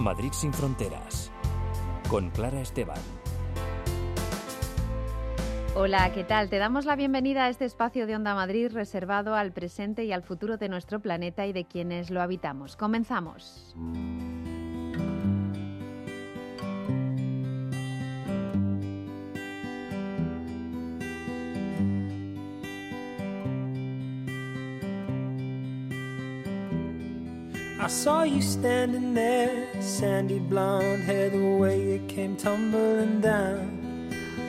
Madrid sin fronteras. Con Clara Esteban. Hola, ¿qué tal? Te damos la bienvenida a este espacio de Onda Madrid reservado al presente y al futuro de nuestro planeta y de quienes lo habitamos. Comenzamos. Saw you standing there, sandy blonde hair, the way it came tumbling down.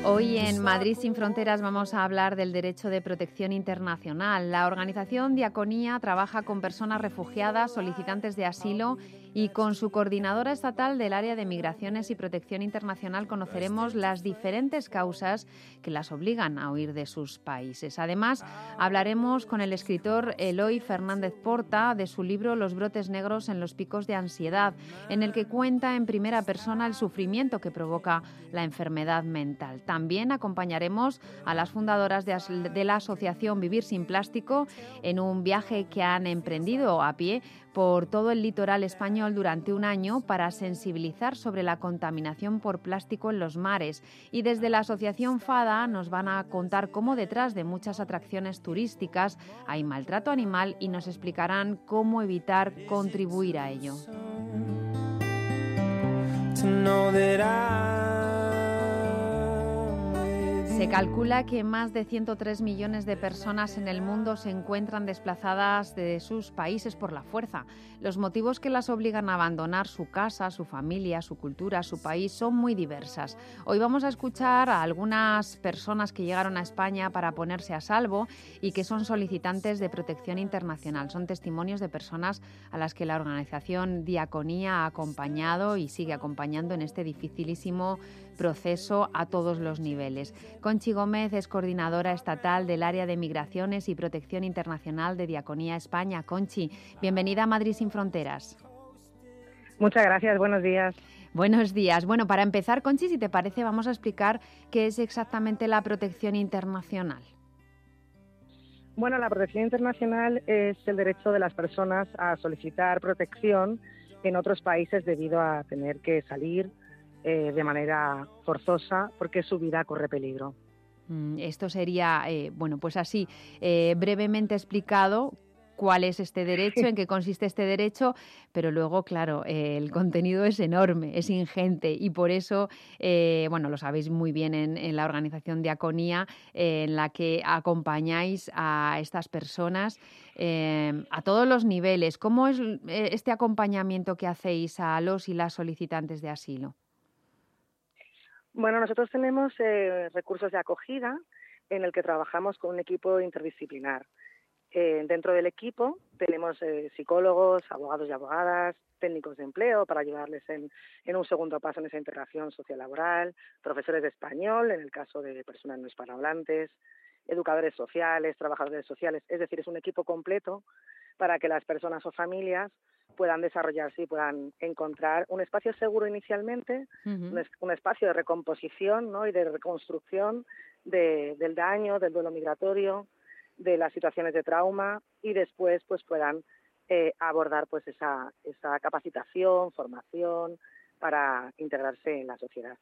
Hoy en Madrid sin Fronteras vamos a hablar del derecho de protección internacional. La organización Diaconía trabaja con personas refugiadas, solicitantes de asilo y con su coordinadora estatal del área de migraciones y protección internacional conoceremos las diferentes causas que las obligan a huir de sus países. Además, hablaremos con el escritor Eloy Fernández Porta de su libro Los brotes negros en los picos de ansiedad, en el que cuenta en primera persona el sufrimiento que provoca la enfermedad mental. También acompañaremos a las fundadoras de, de la asociación Vivir sin Plástico en un viaje que han emprendido a pie por todo el litoral español durante un año para sensibilizar sobre la contaminación por plástico en los mares. Y desde la Asociación FADA nos van a contar cómo detrás de muchas atracciones turísticas hay maltrato animal y nos explicarán cómo evitar contribuir a ello. Se calcula que más de 103 millones de personas en el mundo se encuentran desplazadas de sus países por la fuerza. Los motivos que las obligan a abandonar su casa, su familia, su cultura, su país son muy diversas. Hoy vamos a escuchar a algunas personas que llegaron a España para ponerse a salvo y que son solicitantes de protección internacional. Son testimonios de personas a las que la organización Diaconía ha acompañado y sigue acompañando en este dificilísimo proceso a todos los niveles. Conchi Gómez es coordinadora estatal del área de migraciones y protección internacional de Diaconía España. Conchi, bienvenida a Madrid sin fronteras. Muchas gracias, buenos días. Buenos días. Bueno, para empezar, Conchi, si te parece, vamos a explicar qué es exactamente la protección internacional. Bueno, la protección internacional es el derecho de las personas a solicitar protección en otros países debido a tener que salir eh, de manera forzosa porque su vida corre peligro. Mm, esto sería, eh, bueno, pues así, eh, brevemente explicado cuál es este derecho, en qué consiste este derecho, pero luego, claro, el contenido es enorme, es ingente y por eso, bueno, lo sabéis muy bien en, la organización Diaconía, en la que acompañáis a estas personas a todos los niveles. ¿Cómo es este acompañamiento que hacéis a los y las solicitantes de asilo? Bueno, nosotros tenemos eh, recursos de acogida en el que trabajamos con un equipo interdisciplinar. Eh, dentro del equipo tenemos eh, psicólogos, abogados y abogadas, técnicos de empleo para ayudarles en, en, un segundo paso en esa integración sociolaboral, profesores de español en el caso de personas no hispanohablantes, educadores sociales, trabajadores sociales, es decir, es un equipo completo para que las personas o familias puedan desarrollarse y puedan encontrar un espacio seguro inicialmente, un, espacio de recomposición ¿no? y de reconstrucción del daño, del duelo migratorio, de las situaciones de trauma y después pues puedan eh, abordar pues esa, esa capacitación, formación para integrarse en la sociedad.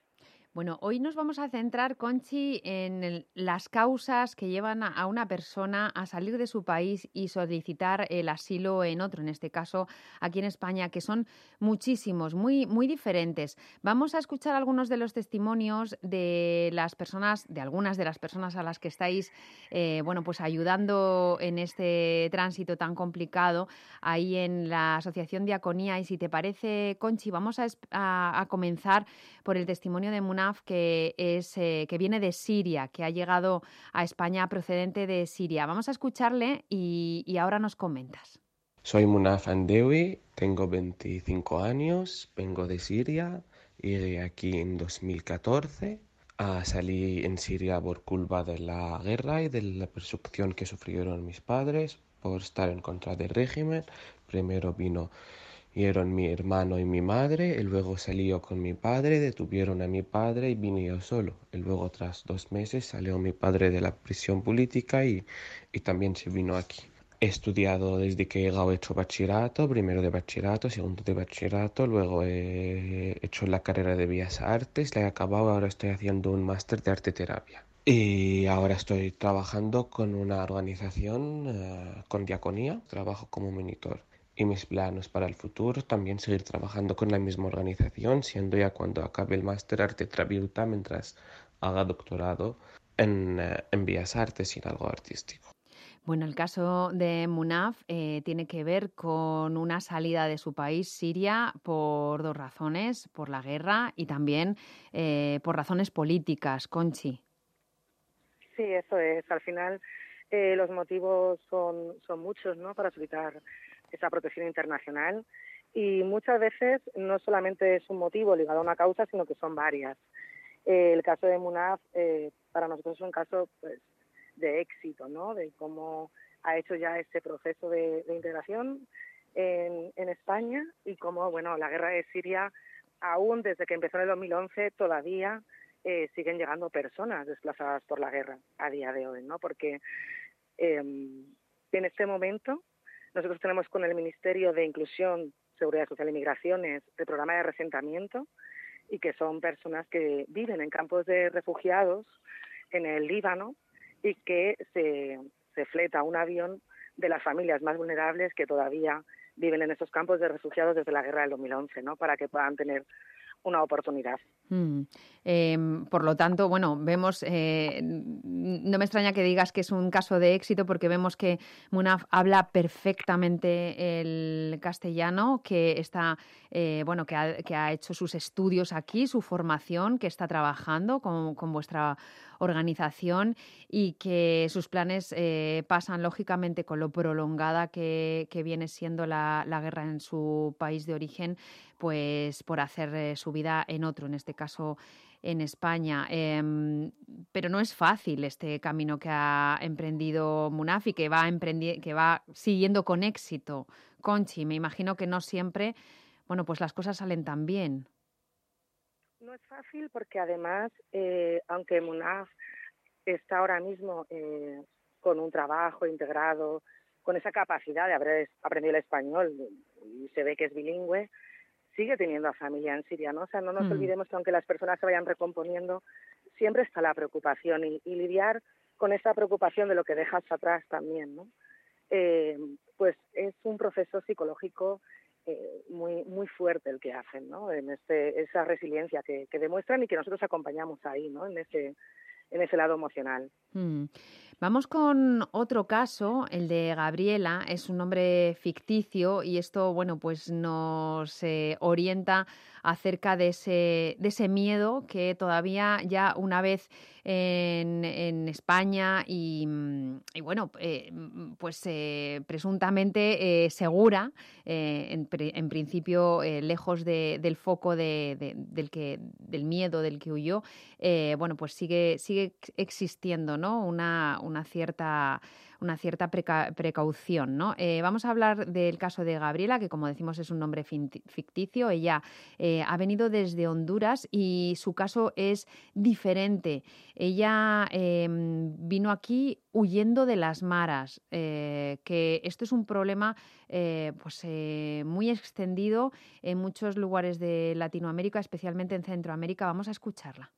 Bueno, hoy nos vamos a centrar, Conchi, en las causas que llevan a, una persona a salir de su país y solicitar el asilo en otro, en este caso aquí en España, que son muchísimos, muy, muy diferentes. Vamos a escuchar algunos de los testimonios de las personas, de algunas de las personas a las que estáis, eh, bueno, pues ayudando en este tránsito tan complicado ahí en la Asociación Diaconía. Y si te parece, Conchi, vamos a, comenzar por el testimonio de que, es, eh, que viene de Siria, que ha llegado a España procedente de Siria. Vamos a escucharle y, y ahora nos comentas. Soy Munaf Andewi, tengo 25 años, vengo de Siria, llegué aquí en 2014. Ah, salí en Siria por culpa de la guerra y de la persecución que sufrieron mis padres por estar en contra del régimen. Primero vino Vieron mi hermano y mi madre, y luego salió con mi padre, detuvieron a mi padre y vine yo solo. Y luego tras dos meses salió mi padre de la prisión política y, y también se vino aquí. He estudiado desde que he llegado, he hecho bachillerato, primero de bachillerato, segundo de bachillerato, luego he hecho la carrera de Bellas Artes, la he acabado, ahora estoy haciendo un máster de arte terapia. Y ahora estoy trabajando con una organización, eh, con diaconía, trabajo como monitor. Y mis planes para el futuro también seguir trabajando con la misma organización, siendo ya cuando acabe el máster arte terapeuta mientras haga doctorado en, eh, en Bellas Artes y en algo artístico. Bueno, el caso de Munaf eh, tiene que ver con una salida de su país, Siria, por dos razones, por la guerra y también eh, por razones políticas. Conchi. Sí, eso es. Al final eh, los motivos son, son muchos ¿no? para solicitar esa protección internacional y muchas veces no solamente es un motivo ligado a una causa, sino que son varias. el caso de Munaf para nosotros es un caso pues, de éxito, ¿no? De cómo ha hecho ya este proceso de, integración en, en, España y cómo, bueno, la guerra de Siria, aún desde que empezó en el 2011, todavía eh, siguen llegando personas desplazadas por la guerra a día de hoy, ¿no? Porque em, en este momento nosotros tenemos con el Ministerio de Inclusión, Seguridad Social y Migraciones el programa de resentamiento y que son personas que viven en campos de refugiados en el Líbano y que se, se fleta un avión de las familias más vulnerables que todavía viven en esos campos de refugiados desde la guerra del 2011, ¿no? Para que puedan tener una oportunidad. Mm. Em, por lo tanto, bueno, vemos, eh, no me extraña que digas que es un caso de éxito porque vemos que Munaf habla perfectamente el castellano, que está, eh, bueno, que ha, hecho sus estudios aquí, su formación, que está trabajando con, vuestra organización y que sus planes eh, pasan lógicamente con lo prolongada que, que viene siendo la, la, guerra en su país de origen, pues por hacer su vida en otro, en este caso en España. Em, pero no es fácil este camino que ha emprendido Munafi, que va, que va siguiendo con éxito. Conchi, me imagino que no siempre, bueno, pues las cosas salen tan bien. No es fácil porque además, eh, aunque Munaf está ahora mismo eh, con un trabajo integrado, con esa capacidad de haber aprendido el español y se ve que es bilingüe, sigue teniendo a familia en Siria, ¿no? O sea, no nos mm. olvidemos que aunque las personas se vayan recomponiendo, siempre está la preocupación y, lidiar con esa preocupación de lo que dejas atrás también, ¿no? Eh, pues es un proceso psicológico eh, muy muy fuerte el que hacen, ¿no? En este, esa resiliencia que, que, demuestran y que nosotros acompañamos ahí, ¿no? En ese en ese lado emocional. Mm. Vamos con otro caso, el de Gabriela, es un nombre ficticio y esto, bueno, pues nos eh, orienta acerca de ese, de ese miedo que todavía ya una vez en, España y, mm, bueno, eh, pues eh, presuntamente segura, en, en, principio lejos del foco de, del, que, del miedo del que huyó, bueno, pues sigue, sigue existiendo ¿no? una, una cierta una cierta precaución. ¿no? Eh, vamos a hablar del caso de Gabriela, que como decimos es un nombre ficticio. Ella eh, ha venido desde Honduras y su caso es diferente. Ella em, vino aquí huyendo de las maras, eh, que esto es un problema pues, muy extendido en muchos lugares de Latinoamérica, especialmente en Centroamérica. Vamos a escucharla.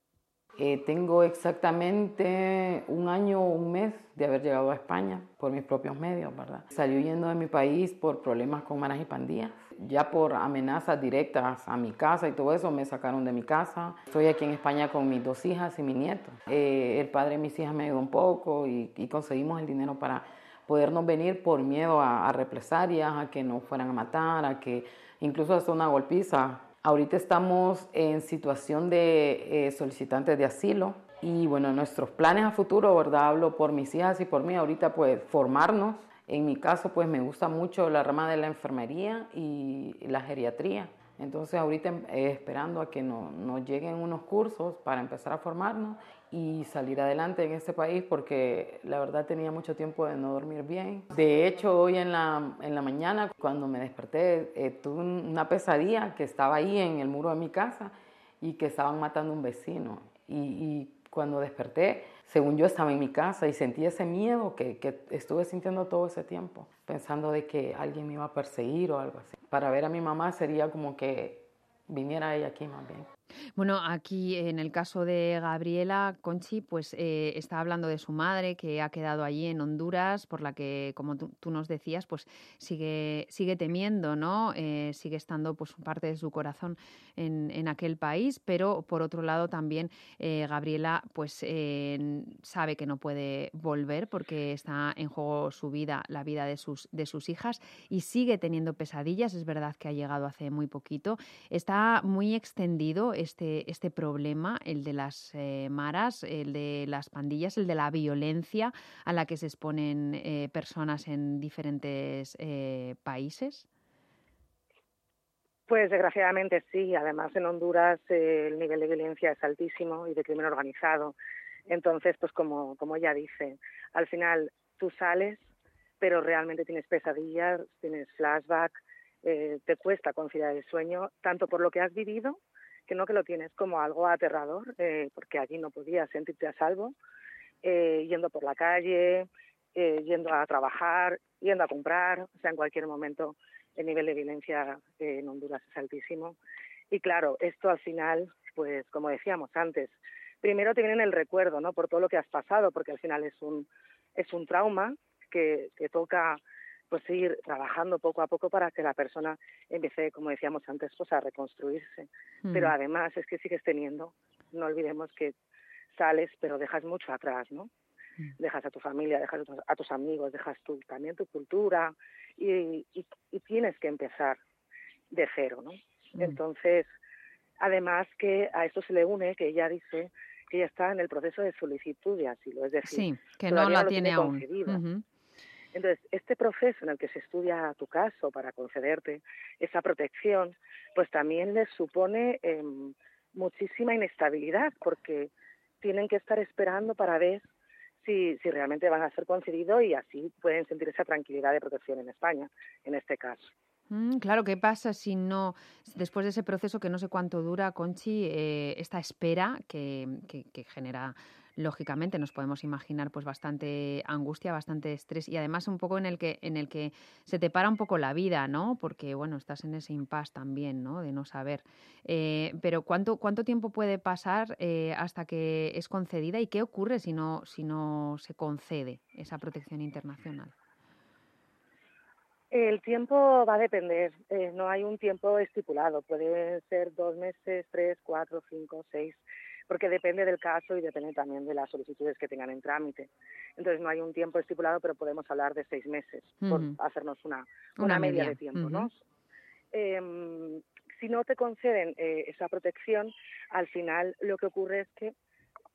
Eh, tengo exactamente un año o un mes de haber llegado a España por mis propios medios, ¿verdad? Salí huyendo de mi país por problemas con maras y pandillas. Ya por amenazas directas a mi casa y todo eso me sacaron de mi casa. Estoy aquí en España con mis dos hijas y mi nieto. Eh, el padre de mis hijas me ayudó un poco y, conseguimos el dinero para podernos venir por miedo a, a represalias, a que nos fueran a matar, a que incluso hasta una golpiza Ahorita estamos en situación de eh, solicitantes de asilo y bueno, nuestros planes a futuro, ¿verdad? Hablo por mis hijas y por mí, ahorita pues formarnos. En mi caso pues me gusta mucho la rama de la enfermería y la geriatría. Entonces ahorita eh, esperando a que nos lleguen unos cursos para empezar a formarnos y salir adelante en este país porque la verdad tenía mucho tiempo de no dormir bien. De hecho, hoy en la, mañana cuando me desperté eh, tuve una pesadilla que estaba ahí en el muro de mi casa y que estaban matando a un vecino. Y, y cuando desperté según yo estaba en mi casa y sentí ese miedo que, que, estuve sintiendo todo ese tiempo, pensando de que alguien me iba a perseguir o algo así. Para ver a mi mamá sería como que viniera ella aquí más bien. Bueno, aquí en el caso de Gabriela Conchi, pues eh, está hablando de su madre que ha quedado allí en Honduras, por la que, como tú, nos decías, pues sigue, sigue temiendo, ¿no? Eh, sigue estando pues parte de su corazón en, en, aquel país, pero por otro lado también eh, Gabriela pues sabe que no puede volver porque está en juego su vida, la vida de sus, de sus hijas y sigue teniendo pesadillas. Es verdad que ha llegado hace muy poquito. Está muy extendido este, este problema, el de las eh, maras, el de las pandillas, el de la violencia a la que se exponen eh, personas en diferentes eh, países? Pues desgraciadamente sí. Además en Honduras el nivel de violencia es altísimo y de crimen organizado. Entonces, pues como, como ella dice, al final tú sales, pero realmente tienes pesadillas, tienes flashback, te cuesta conciliar el sueño, tanto por lo que has vivido que no que lo tienes como algo aterrador, eh, porque allí no podías sentirte a salvo, eh, yendo por la calle, eh, yendo a trabajar, yendo a comprar, o sea, en cualquier momento el nivel de violencia en Honduras es altísimo. Y claro, esto al final, pues como decíamos antes, primero te viene el recuerdo, ¿no? Por todo lo que has pasado, porque al final es un, es un trauma que, que toca pues ir trabajando poco a poco para que la persona empiece, como decíamos antes, pues a reconstruirse. Pero mm. además es que sigues teniendo, no olvidemos que sales, pero dejas mucho atrás, ¿no? Mm. Dejas a tu familia, dejas a tus amigos, dejas tú, también tu cultura y, y, tienes que empezar de cero, ¿no? Mm. Entonces, además que a esto se le une que ella dice que ella está en el proceso de solicitud de asilo, es decir, sí, que no la tiene, aún. Entonces, este proceso en el que se estudia tu caso para concederte esa protección, pues también les supone em, muchísima inestabilidad, porque tienen que estar esperando para ver si, realmente van a ser concedidos y así pueden sentir esa tranquilidad de protección en España, en este caso. Mm, claro, ¿qué pasa si no, después de ese proceso que no sé cuánto dura, Conchi, eh, esta espera que genera lógicamente nos podemos imaginar pues bastante angustia, bastante estrés y además un poco en el que en el que se te para un poco la vida, ¿no? Porque bueno, estás en ese impasse también, ¿no? De no saber. Eh, pero ¿cuánto, cuánto tiempo puede pasar eh, hasta que es concedida y qué ocurre si no, si no se concede esa protección internacional? El tiempo va a depender, eh, no hay un tiempo estipulado, puede ser dos meses, tres, cuatro, cinco, seis porque depende del caso y depende también de las solicitudes que tengan en trámite. Entonces no hay un tiempo estipulado, pero podemos hablar de seis meses por hacernos una, una, media, de tiempo, ¿no? Em, si no te conceden eh, esa protección, al final lo que ocurre es que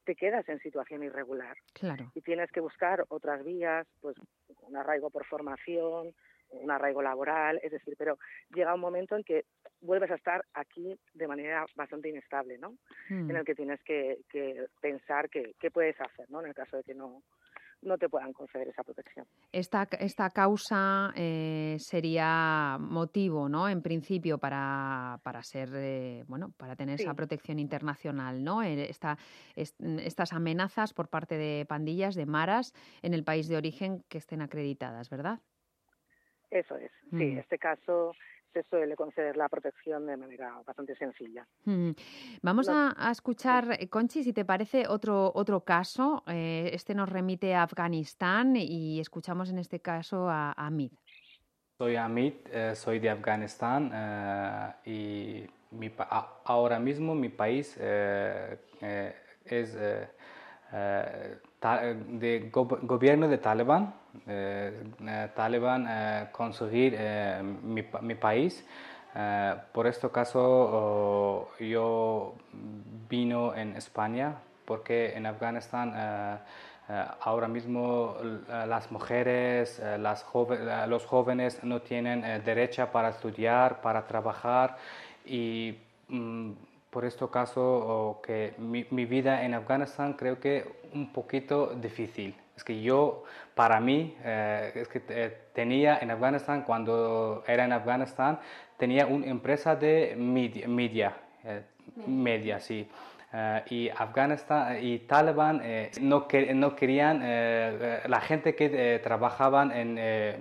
te quedas en situación irregular. Claro. Y tienes que buscar otras vías, pues un arraigo por formación, un arraigo laboral, es decir, pero llega un momento en que vuelves a estar aquí de manera bastante inestable, ¿no? En hmm. el que tienes que, pensar qué puedes hacer, ¿no? En el caso de que no, no te puedan conceder esa protección. Esta, esta causa eh, sería motivo, ¿no? En principio para, para ser, eh, bueno, para tener esa protección internacional, ¿no? Eh, esta, estas amenazas por parte de pandillas, de maras, en el país de origen que estén acreditadas, ¿verdad? Eso es, sí. En este caso se suele conceder la protección de manera bastante sencilla. Vamos a, escuchar, eh, Conchi, si te parece, otro, otro caso. Eh, este nos remite a Afganistán y escuchamos en este caso a, Amit. Soy Amit, eh, soy de Afganistán y mi, ahora mismo mi país es de gobierno de Talibán, Talibán eh, conseguir mi, país. por este caso yo vino en España porque en Afganistán ahora mismo las mujeres, los jóvenes no tienen derecho para estudiar, para trabajar y mm, por este caso que mi, mi, vida en Afganistán creo que un poquito difícil. Es que yo, para mí, eh, es que eh, tenía en Afganistán, cuando era en Afganistán, tenía una empresa de media, media, eh, media sí. Eh, y Afganistán y Taliban no, no querían la gente que trabajaban en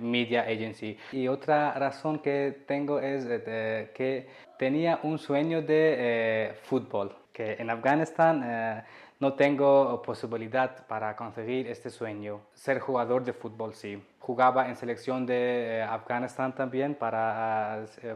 media agency. Y otra razón que tengo es que tenía un sueño de fútbol, que en Afganistán no tengo posibilidad para conseguir este sueño. Ser jugador de fútbol, sí. Jugaba en selección de eh, Afganistán también para, eh,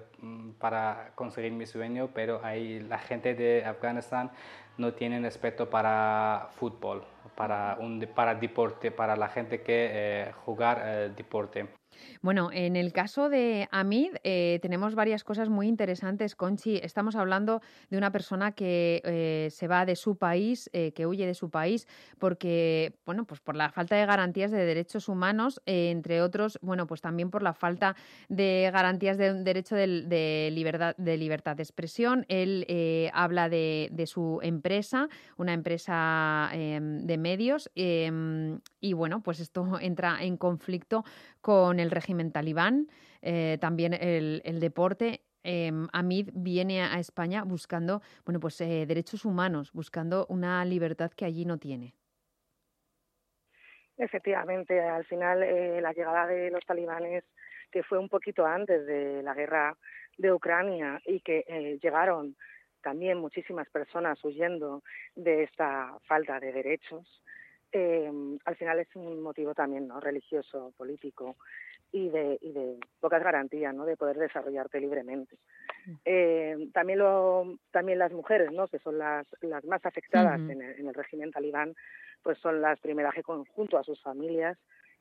para conseguir mi sueño, pero ahí la gente de Afganistán no tiene respeto para fútbol, para, un, para deporte, para la gente que eh, jugar deporte. Bueno, en el caso de Amid eh, tenemos varias cosas muy interesantes, Conchi. Estamos hablando de una persona que eh, se va de su país, eh, que huye de su país, porque, bueno, pues por la falta de garantías de derechos humanos, entre otros, bueno, pues también por la falta de garantías de un derecho de, libertad, de libertad de expresión. Él habla de, de, su empresa, una empresa em, de medios, em, y bueno, pues esto entra en conflicto con el régimen talibán, eh, también el, deporte. Eh, Amid viene a España buscando bueno, pues, eh, derechos humanos, buscando una libertad que allí no tiene. Efectivamente, al final eh, la llegada de los talibanes, que fue un poquito antes de la guerra de Ucrania y que llegaron también muchísimas personas huyendo de esta falta de derechos, al final es un motivo también ¿no? religioso, político, y de, y de pocas garantías ¿no? de poder desarrollarte libremente. Eh, también, lo, también las mujeres, ¿no? que son las, las más afectadas en, el, régimen talibán, pues son las primeras que junto a sus familias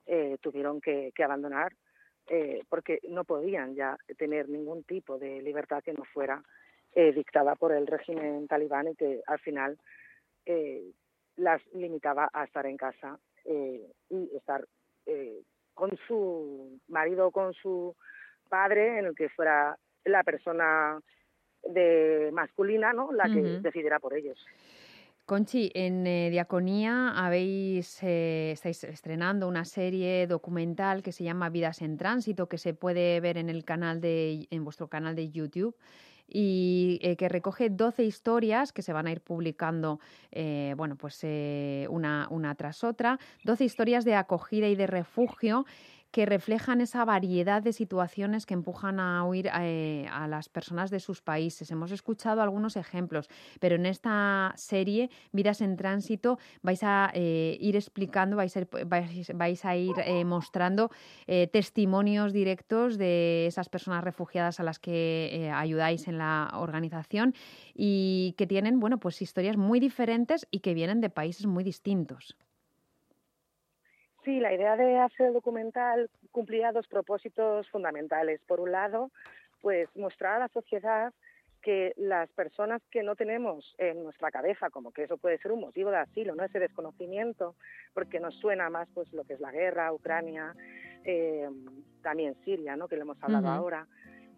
eh, tuvieron que, que abandonar eh, porque no podían ya tener ningún tipo de libertad que no fuera dictada por el régimen talibán y que al final las limitaba a estar en casa y estar con su marido o con su padre, en el que fuera la persona de masculina, ¿no? La que decidiera por ellos. Conchi, en eh, Diaconía habéis, eh, estáis estrenando una serie documental que se llama Vidas en Tránsito, que se puede ver en el canal de, en vuestro canal de YouTube y eh, que recoge 12 historias que se van a ir publicando, eh, bueno, pues eh, una, una tras otra, 12 historias de acogida y de refugio que reflejan esa variedad de situaciones que empujan a huir eh, a, las personas de sus países. Hemos escuchado algunos ejemplos, pero en esta serie, Vidas en Tránsito, vais a eh, ir explicando, vais a ir, eh, mostrando testimonios directos de esas personas refugiadas a las que ayudáis en la organización y que tienen, bueno, pues historias muy diferentes y que vienen de países muy distintos. Sí, la idea de hacer el documental cumplía dos propósitos fundamentales. Por un lado, pues mostrar a la sociedad que las personas que no tenemos en nuestra cabeza, como que eso puede ser un motivo de asilo, no ese desconocimiento, porque nos suena más pues lo que es la guerra, Ucrania, eh, también Siria, ¿no? que lo hemos hablado ahora,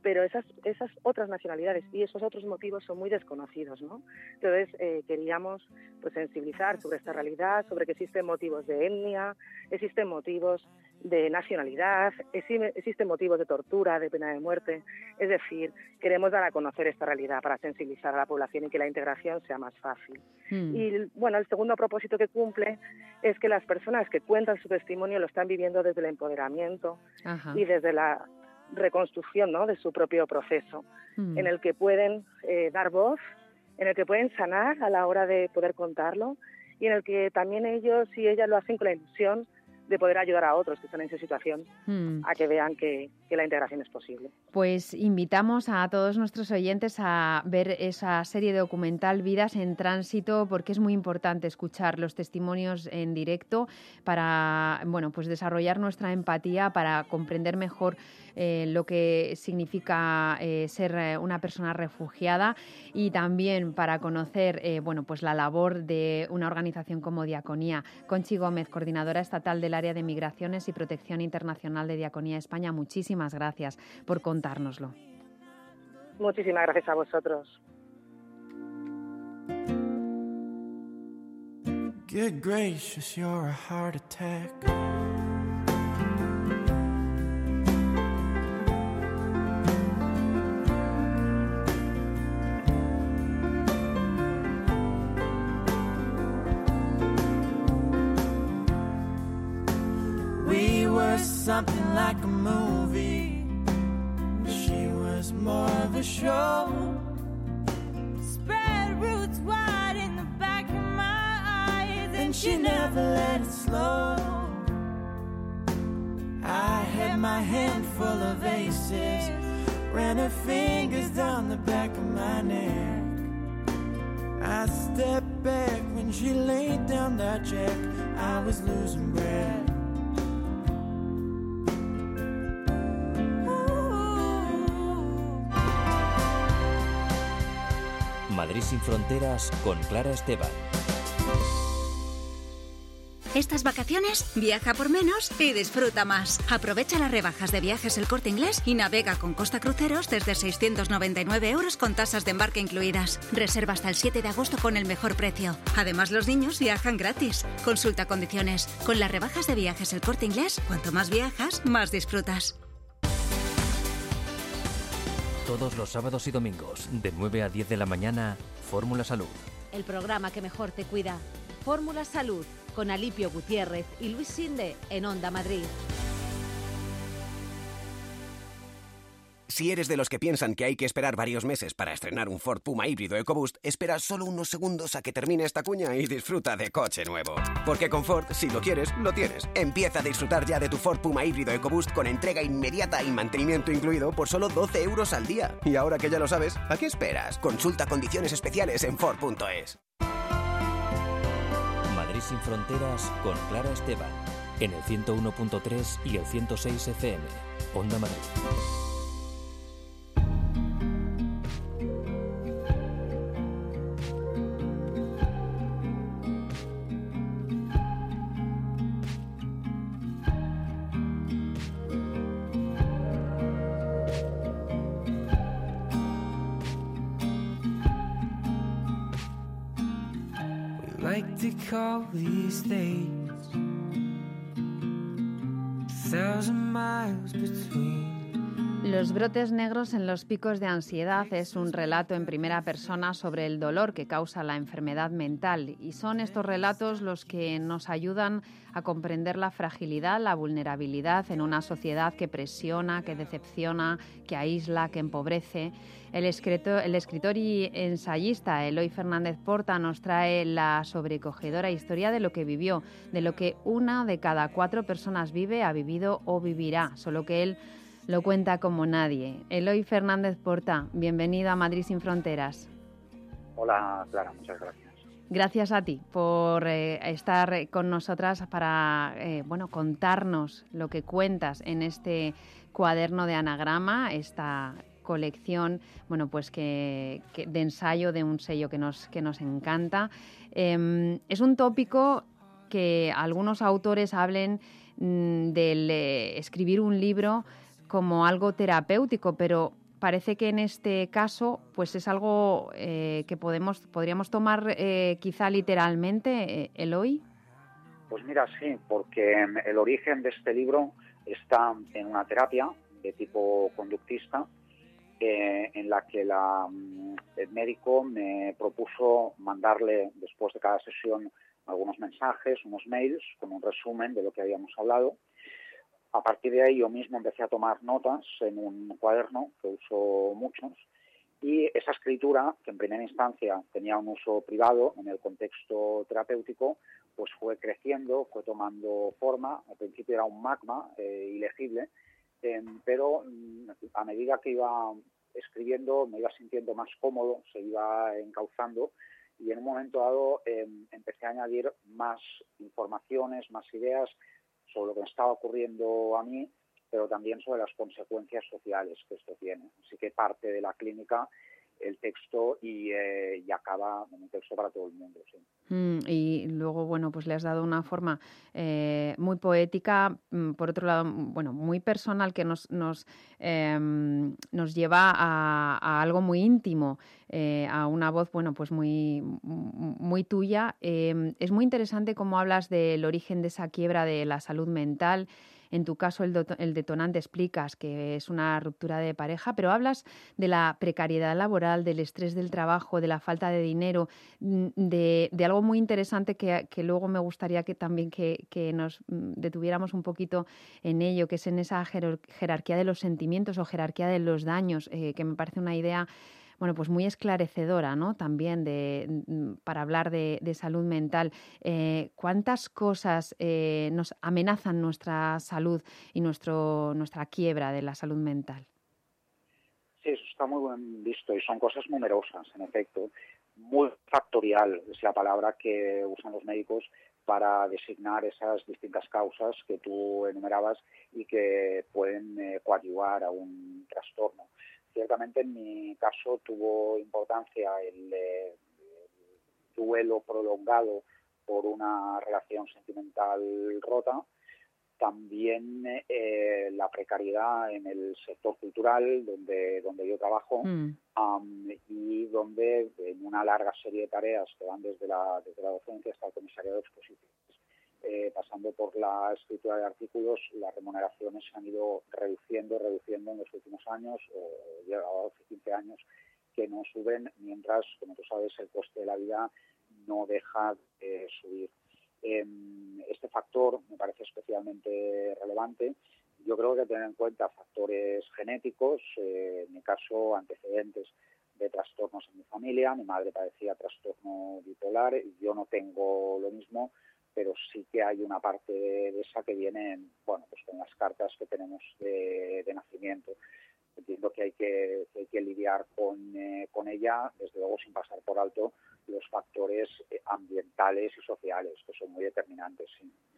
pero esas, esas otras nacionalidades y esos otros motivos son muy desconocidos, ¿no? Entonces eh, queríamos pues sensibilizar sobre esta realidad, sobre que existen motivos de etnia, existen motivos de nacionalidad, existen motivos de tortura, de pena de muerte. Es decir, queremos dar a conocer esta realidad para sensibilizar a la población y que la integración sea más fácil. Hmm. Y bueno, el segundo propósito que cumple es que las personas que cuentan su testimonio lo están viviendo desde el empoderamiento y desde la reconstrucción ¿no? de su propio proceso, mm. en el que pueden eh, dar voz, en el que pueden sanar a la hora de poder contarlo y en el que también ellos y ellas lo hacen con la ilusión de poder ayudar a otros que están en esa situación hmm. a que vean que, la integración es posible. Pues invitamos a todos nuestros oyentes a ver esa serie documental Vidas en Tránsito porque es muy importante escuchar los testimonios en directo para bueno, pues desarrollar nuestra empatía, para comprender mejor eh, lo que significa eh, ser eh, una persona refugiada y también para conocer bueno, pues la labor de una organización como Diaconía. Conchi Gómez, coordinadora estatal de la área de Migraciones y Protección Internacional de Diaconía España, muchísimas gracias por contárnoslo. Muchísimas gracias a vosotros. something had my hand full of aces, ran her fingers down the back of my neck. I stepped back when she laid down that check. I was losing breath. Madrid sin fronteras con Clara Esteban. Estas vacaciones viaja por menos y disfruta más. Aprovecha las rebajas de viajes el corte inglés y navega con Costa Cruceros desde 699 euros con tasas de embarque incluidas. Reserva hasta el 7 de agosto con el mejor precio. Además, los niños viajan gratis. Consulta condiciones. Con las rebajas de viajes el corte inglés, cuanto más viajas, más disfrutas. Todos los sábados y domingos, de 9 a 10 de la mañana, Fórmula Salud. El programa que mejor te cuida. Fórmula Salud con Alipio Gutiérrez y Luis Sinde en Onda Madrid. Si eres de los que piensan que hay que esperar varios meses para estrenar un Ford Puma híbrido EcoBoost, espera solo unos segundos a que termine esta cuña y disfruta de coche nuevo. Porque con Ford, si lo quieres, lo tienes. Empieza a disfrutar ya de tu Ford Puma híbrido EcoBoost con entrega inmediata y mantenimiento incluido por solo 12 euros al día. Y ahora que ya lo sabes, ¿a qué esperas? Consulta condiciones especiales en Ford.es. Sin fronteras con Clara Esteban. En el 101.3 y el 106 FM. Onda Madrid. To call these days A thousand miles between Los brotes negros en los picos de ansiedad es un relato en primera persona sobre el dolor que causa la enfermedad mental y son estos relatos los que nos ayudan a comprender la fragilidad, la vulnerabilidad en una sociedad que presiona, que decepciona, que aísla, que empobrece. El escritor, el escritor y ensayista Eloy Fernández Porta nos trae la sobrecogedora historia de lo que vivió, de lo que una de cada cuatro personas vive, ha vivido o vivirá, solo que él lo cuenta como nadie. Eloy Fernández Porta, bienvenido a Madrid sin Fronteras. Hola, Clara, muchas gracias. Gracias a ti por eh, estar con nosotras para eh, bueno, contarnos lo que cuentas en este cuaderno de anagrama, esta colección bueno, pues que, que de ensayo de un sello que nos, que nos encanta. Eh, es un tópico que algunos autores hablen mm, del eh, escribir un libro como algo terapéutico, pero parece que en este caso pues es algo eh, que podemos podríamos tomar eh, quizá literalmente eh, Eloy. Pues mira, sí, porque el origen de este libro está en una terapia de tipo conductista en la que la, mm, el médico me propuso mandarle después de cada sesión algunos mensajes, unos mails con un resumen de lo que habíamos hablado a partir de ahí yo mismo empecé a tomar notas en un cuaderno que uso muchos y esa escritura, que en primera instancia tenía un uso privado en el contexto terapéutico, pues fue creciendo, fue tomando forma. Al principio era un magma eh, ilegible, eh, pero mm, a medida que iba escribiendo me iba sintiendo más cómodo, se iba encauzando y en un momento dado eh, empecé a añadir más informaciones, más ideas sobre lo que me estaba ocurriendo a mí, pero también sobre las consecuencias sociales que esto tiene. Así que parte de la clínica el texto y, eh, y acaba en un texto para todo el mundo. Sí. Mm, y luego, bueno, pues le has dado una forma eh, muy poética, mm, por otro lado, mm, bueno, muy personal que nos, nos, eh, nos lleva a, a, algo muy íntimo, eh, a una voz, bueno, pues muy, muy tuya. es muy interesante cómo hablas del origen de esa quiebra de la salud mental. En tu caso, el, el, detonante explicas que es una ruptura de pareja, pero hablas de la precariedad laboral, del estrés del trabajo, de la falta de dinero, de, de algo muy interesante que, luego me gustaría que también que, que, nos mm, detuviéramos un poquito en ello, que es en esa jerarquía de los sentimientos o jerarquía de los daños, eh, que me parece una idea bueno, pues muy esclarecedora, ¿no? También de, mm, para hablar de, salud mental. Eh, ¿Cuántas cosas eh, nos amenazan nuestra salud y nuestro, nuestra quiebra de la salud mental? Sí, eso está muy bien visto y son cosas numerosas, en efecto. Muy factorial es la palabra que usan los médicos para designar esas distintas causas que tú enumerabas y que pueden eh, coadyuvar a un trastorno. Ciertamente en mi caso tuvo importancia el, eh, duelo prolongado por una relación sentimental rota, también eh, la precariedad en el sector cultural donde, donde yo trabajo Mm. y donde en una larga serie de tareas que van desde la, desde la docencia hasta el comisariado de exposiciones, eh, pasando por la escritura de artículos, las remuneraciones se han ido reduciendo, reduciendo en los últimos años, o llega a 12, 15 años, que no suben, mientras, como tú sabes, el coste de la vida no deja de subir. Em, este factor me parece especialmente relevante. Yo creo que tener en cuenta factores genéticos, eh, en mi caso antecedentes de trastornos en mi familia. Mi madre padecía trastorno bipolar, yo no tengo lo mismo, pero sí que hay una parte de esa que viene, bueno, pues con las cartas que tenemos de, de nacimiento. Entiendo que hay que, que hay que lidiar con, eh, con ella, desde luego sin pasar por alto los factores eh, ambientales y sociales, que son muy determinantes.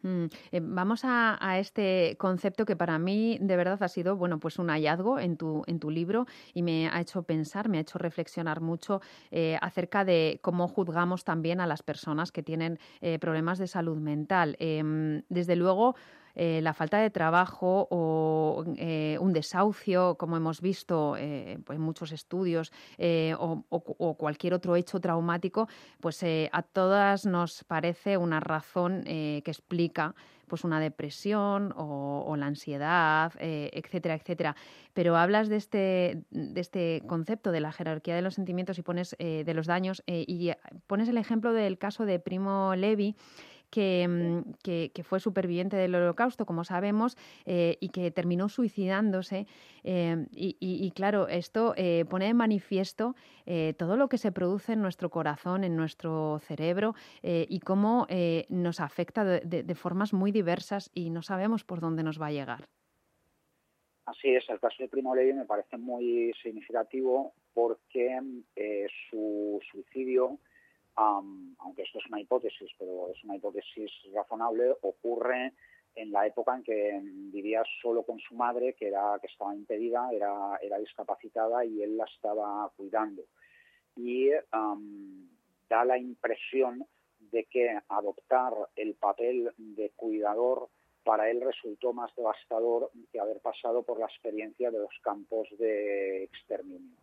Mm, eh, vamos a, este concepto que para mí de verdad ha sido bueno pues un hallazgo en tu, en tu libro y me ha hecho pensar, me ha hecho reflexionar mucho eh, acerca de cómo juzgamos también a las personas que tienen problemas de salud mental. Em, desde luego, eh, la falta de trabajo o eh, un desahucio, como hemos visto eh, en muchos estudios, o, cualquier otro hecho traumático, pues a todas nos parece una razón que explica pues una depresión o, la ansiedad, etcétera, etcétera. Pero hablas de este, de este concepto de la jerarquía de los sentimientos y pones de los daños y pones el ejemplo del caso de Primo Levi, que, mm, que, fue superviviente del holocausto, como sabemos, eh, y que terminó suicidándose. Eh, y, claro, esto eh, pone de manifiesto todo lo que se produce en nuestro corazón, en nuestro cerebro, y cómo nos afecta de, formas muy diversas y no sabemos por dónde nos va a llegar. Así es, el caso de Primo Levi me parece muy significativo porque su suicidio Um, aunque esto es una hipótesis, pero es una hipótesis razonable, ocurre en la época en que vivía solo con su madre, que era que estaba impedida, era, era discapacitada y él la estaba cuidando. Y um, da la impresión de que adoptar el papel de cuidador para él resultó más devastador que haber pasado por la experiencia de los campos de exterminio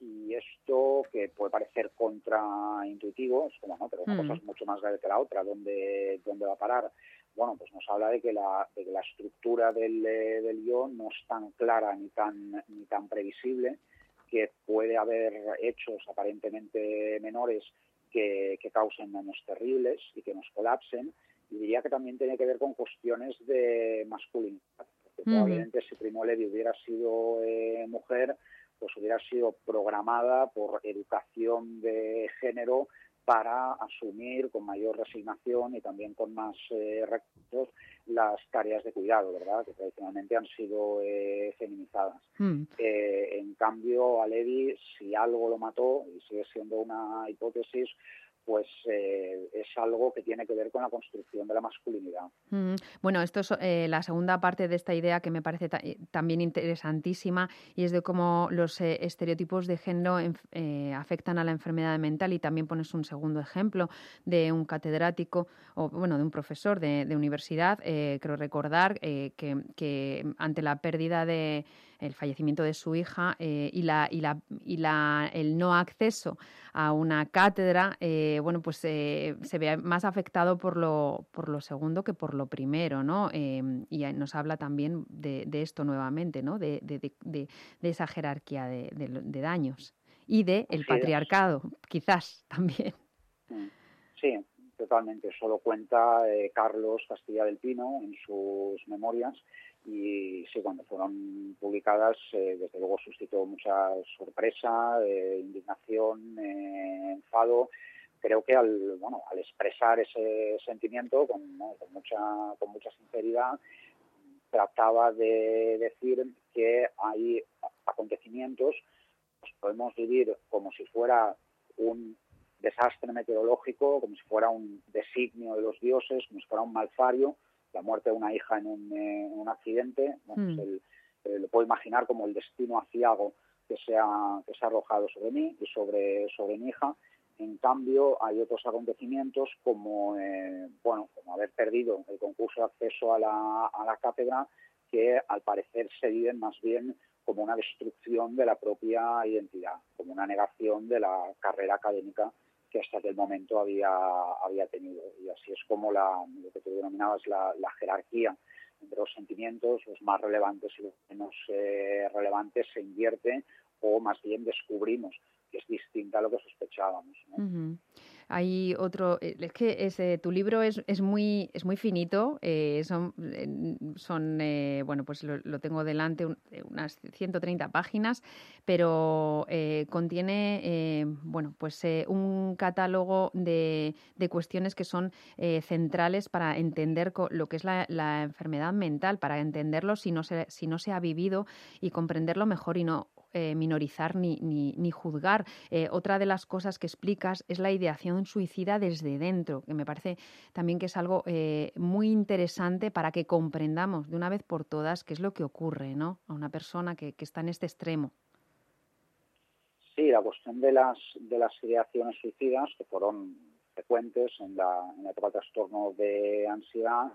y esto que puede parecer contraintuitivo, es como no, pero una mm. cosa es mucho más grave que la otra, ¿dónde, dónde va a parar? Bueno, pues nos habla de que la, de que la estructura del, del yo no es tan clara ni tan, ni tan previsible, que puede haber hechos aparentemente menores que, que causen daños terribles y que nos colapsen, y diría que también tiene que ver con cuestiones de masculinidad, porque mm. probablemente si Primo Levi hubiera sido eh, mujer, pues hubiera sido programada por educación de género para asumir con mayor resignación y también con más eh, recursos las tareas de cuidado, ¿verdad? Que tradicionalmente han sido eh, feminizadas. Mm. Eh, en cambio, a Levi, si algo lo mató, y sigue siendo una hipótesis, pues eh, es algo que tiene que ver con la construcción de la masculinidad. Mm, bueno, esto es eh, la segunda parte de esta idea que me parece eh, también interesantísima y es de cómo los eh, estereotipos de género afectan a la enfermedad mental y también pones un segundo ejemplo de un catedrático o bueno de un profesor de, universidad, creo recordar que ante la pérdida de el fallecimiento de su hija eh, y, la, y, la, y la, el no acceso a una cátedra, eh, bueno, pues eh, se ve más afectado por lo, por lo segundo que por lo primero, ¿no? y nos habla también de, de esto nuevamente, ¿no? De, de, de, de esa jerarquía de, de, daños y de el patriarcado, quizás también. Sí, totalmente. Eso lo cuenta eh, Carlos Castilla del Pino en sus memorias y sí, cuando fueron publicadas, eh, desde luego suscitó mucha sorpresa, eh, indignación, enfado. Creo que al, bueno, al expresar ese sentimiento con, mucha, con mucha sinceridad, trataba de decir que hay acontecimientos los podemos vivir como si fuera un desastre meteorológico, como si fuera un designio de los dioses, como si fuera un malfario, la muerte de una hija en un, eh, en un accidente, bueno, Mm. pues el- eh, lo puedo imaginar como el destino aciago que se ha, que se ha arrojado sobre mí y sobre, sobre mi hija. En cambio, hay otros acontecimientos como, eh, bueno, como haber perdido el concurso de acceso a la, a la cátedra, que al parecer se viven más bien como una destrucción de la propia identidad, como una negación de la carrera académica que hasta aquel momento había, había tenido. Y así es como la, lo que tú denominabas la, jerarquía entre los sentimientos, los más relevantes y los menos eh, relevantes, se invierte o más bien descubrimos que es distinta a lo que sospechábamos. ¿no? Hay otro, eh, es que ese, tu libro es, es muy es muy finito, eh, son son eh, bueno pues lo, lo tengo delante un- eh, unas 130 páginas, pero eh, contiene eh, bueno pues un catálogo de, de cuestiones que son centrales para entender lo que es la, la enfermedad mental, para entenderlo si no se si no se ha vivido y comprenderlo mejor y no eh, minorizar ni, ni, ni juzgar. Eh, otra de las cosas que explicas es la ideación suicida desde dentro, que me parece también que es algo eh, muy interesante para que comprendamos de una vez por todas qué es lo que ocurre ¿no? a una persona que, que está en este extremo. Sí, la cuestión de las, de las ideaciones suicidas, que fueron frecuentes en la, en la trastorno de ansiedad,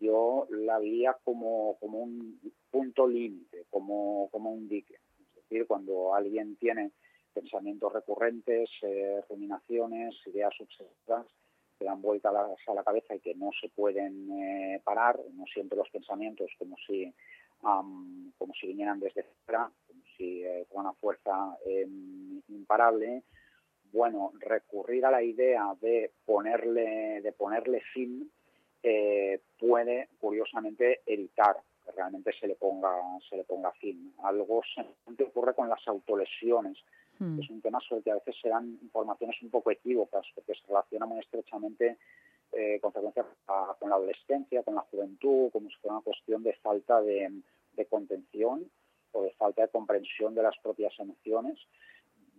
yo la veía como, como un punto límite, como, como un dique. Decir, cuando alguien tiene pensamientos recurrentes, eh, ruminaciones, ideas obsesivas que dan vuelta a la, a la cabeza y que no se pueden eh, parar, no siempre los pensamientos como si, como si vinieran desde fuera, como si eh, fuera una fuerza eh, imparable, bueno, recurrir a la idea de ponerle, de ponerle fin eh, puede, curiosamente, evitar que realmente se le ponga, se le ponga fin. Algo semejante ocurre con las autolesiones. Mm. Es un tema sobre el que a veces se dan informaciones un poco equívocas, porque se relaciona muy estrechamente eh, con frecuencia a- con la adolescencia, con la juventud, como si fuera una cuestión de falta de, de contención o de falta de comprensión de las propias emociones.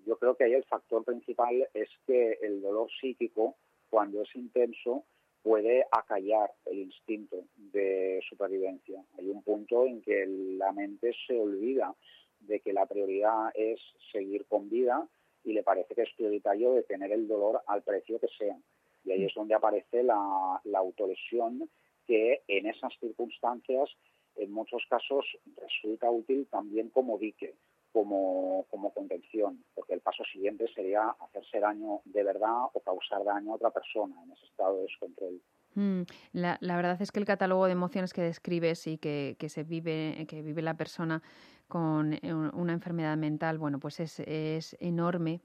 Yo creo que ahí el factor principal es que el dolor psíquico, cuando es intenso, puede acallar el instinto de supervivencia. Hay un punto en que la mente se olvida de que la prioridad es seguir con vida y le parece que es prioritario detener el dolor al precio que sea. Y ahí es donde aparece la, la autolesión que en esas circunstancias en muchos casos resulta útil también como dique, como, como contención, porque el paso siguiente sería hacerse daño de verdad o causar daño a otra persona en ese estado de descontrol. Mm, La, la verdad es que el catálogo de emociones que describes y que, que se vive, que vive la persona con eh, un- una enfermedad mental, bueno, pues es, es enorme.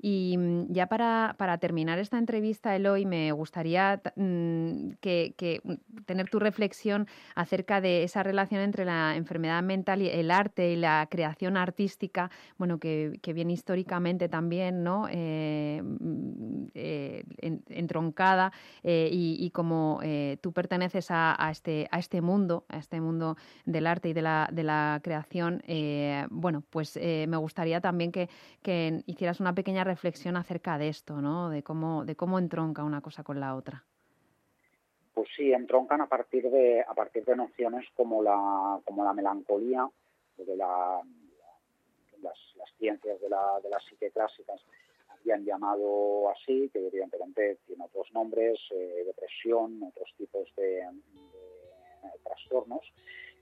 Y mm, ya para, para terminar esta entrevista, Eloy, me gustaría ta- mm, que, mm, tener tu reflexión acerca de esa relación entre la enfermedad mental y el arte y la creación artística, bueno, que, que viene históricamente también, ¿no? Eh, eh, en- entroncada eh, y, y como tú perteneces a, a este, a este mundo, a este mundo del arte y de la, de la creación, bueno, pues me gustaría también que, que hicieras una pequeña reflexión acerca de esto, ¿no? De cómo, de cómo entronca una cosa con la otra. Pues sí, entroncan a partir de a partir de nociones como la como la melancolía, de la, las, las ciencias de la, de las psique clásicas habían llamado así, que evidentemente tiene otros nombres, eh, depresión, otros tipos de, trastornos,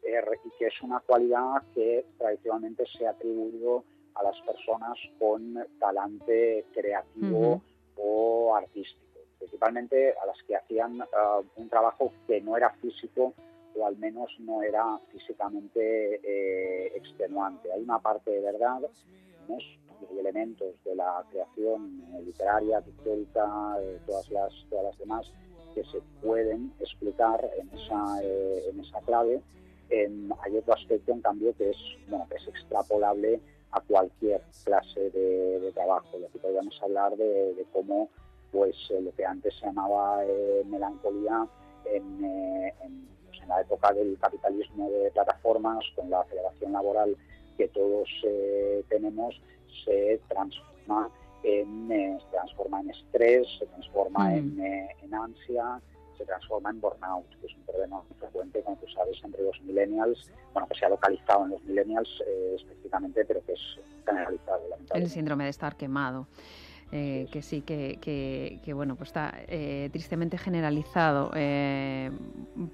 eh, y que es una cualidad que tradicionalmente se ha atribuido a las personas con talante creativo o artístico, principalmente a las que hacían ah, un trabajo que no era físico o al menos no era físicamente eh, extenuante. Hay una parte de verdad, no hay elementos de la creación literaria, pictórica, eh, todas, las, todas las demás que se pueden explicar en esa, eh, en esa clave. hay otro aspecto, en cambio, que es, bueno, que es extrapolable a cualquier clase de, trabajo. Y aquí podríamos hablar de, cómo pues, lo que antes se llamaba melancolía en, pues, en, la época del capitalismo de plataformas, con la aceleración laboral que todos tenemos, se transforma en, eh, se transforma en estrés, se transforma Mm. en, eh, en ansia, se transforma en burnout, que es un problema muy frecuente, como tú sabes, entre los millennials, bueno, que se ha localizado en los millennials eh, específicamente, pero que es generalizado, El síndrome de estar quemado. eh, que sí, que, que- que, bueno, pues está eh, tristemente generalizado. Eh,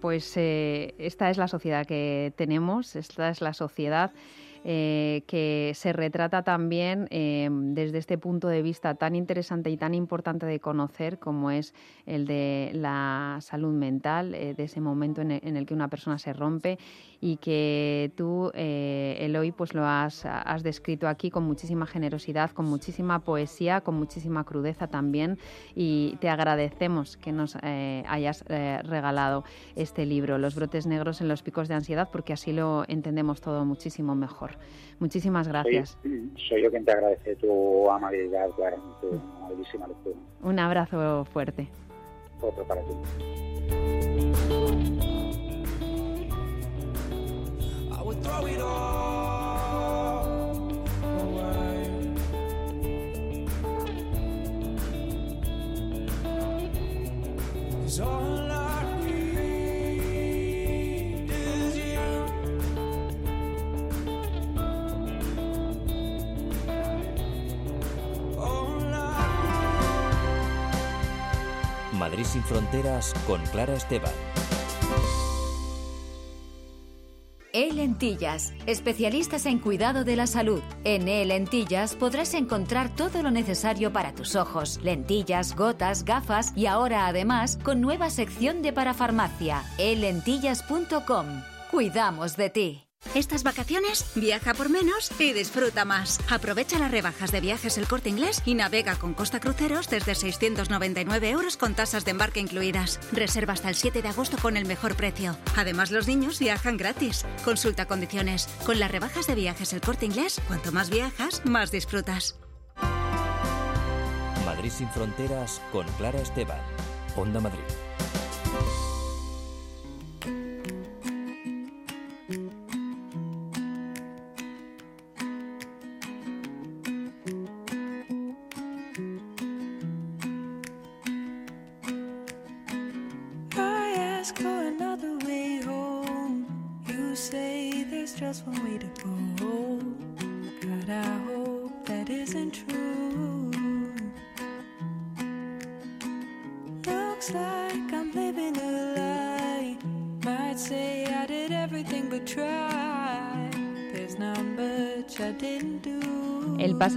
pues eh, esta es la sociedad que tenemos, esta es la sociedad eh, que se retrata también eh, desde este punto de vista tan interesante y tan importante de conocer como es el de la salud mental, eh, de ese momento en el, en el que una persona se rompe y que tú, eh, Eloy, pues lo has, has descrito aquí con muchísima generosidad, con muchísima poesía, con muchísima crudeza también y te agradecemos que nos eh, hayas eh, regalado este libro, Los brotes negros en los picos de ansiedad, porque así lo entendemos todo muchísimo mejor. Muchísimas gracias. Soy, soy yo quien te agradece tu amabilidad, claro, tu amabilísima lectura. Un abrazo fuerte. Otro para ti. Would throw it Madrid sin fronteras con Clara Esteban. E-Lentillas, especialistas en cuidado de la salud. En E-Lentillas podrás encontrar todo lo necesario para tus ojos, lentillas, gotas, gafas y ahora además con nueva sección de parafarmacia, elentillas.com. Cuidamos de ti. Estas vacaciones viaja por menos y disfruta más. Aprovecha las rebajas de viajes el corte inglés y navega con Costa Cruceros desde 699 euros con tasas de embarque incluidas. Reserva hasta el 7 de agosto con el mejor precio. Además, los niños viajan gratis. Consulta condiciones. Con las rebajas de viajes el corte inglés, cuanto más viajas, más disfrutas. Madrid sin fronteras con Clara Esteban. Onda Madrid.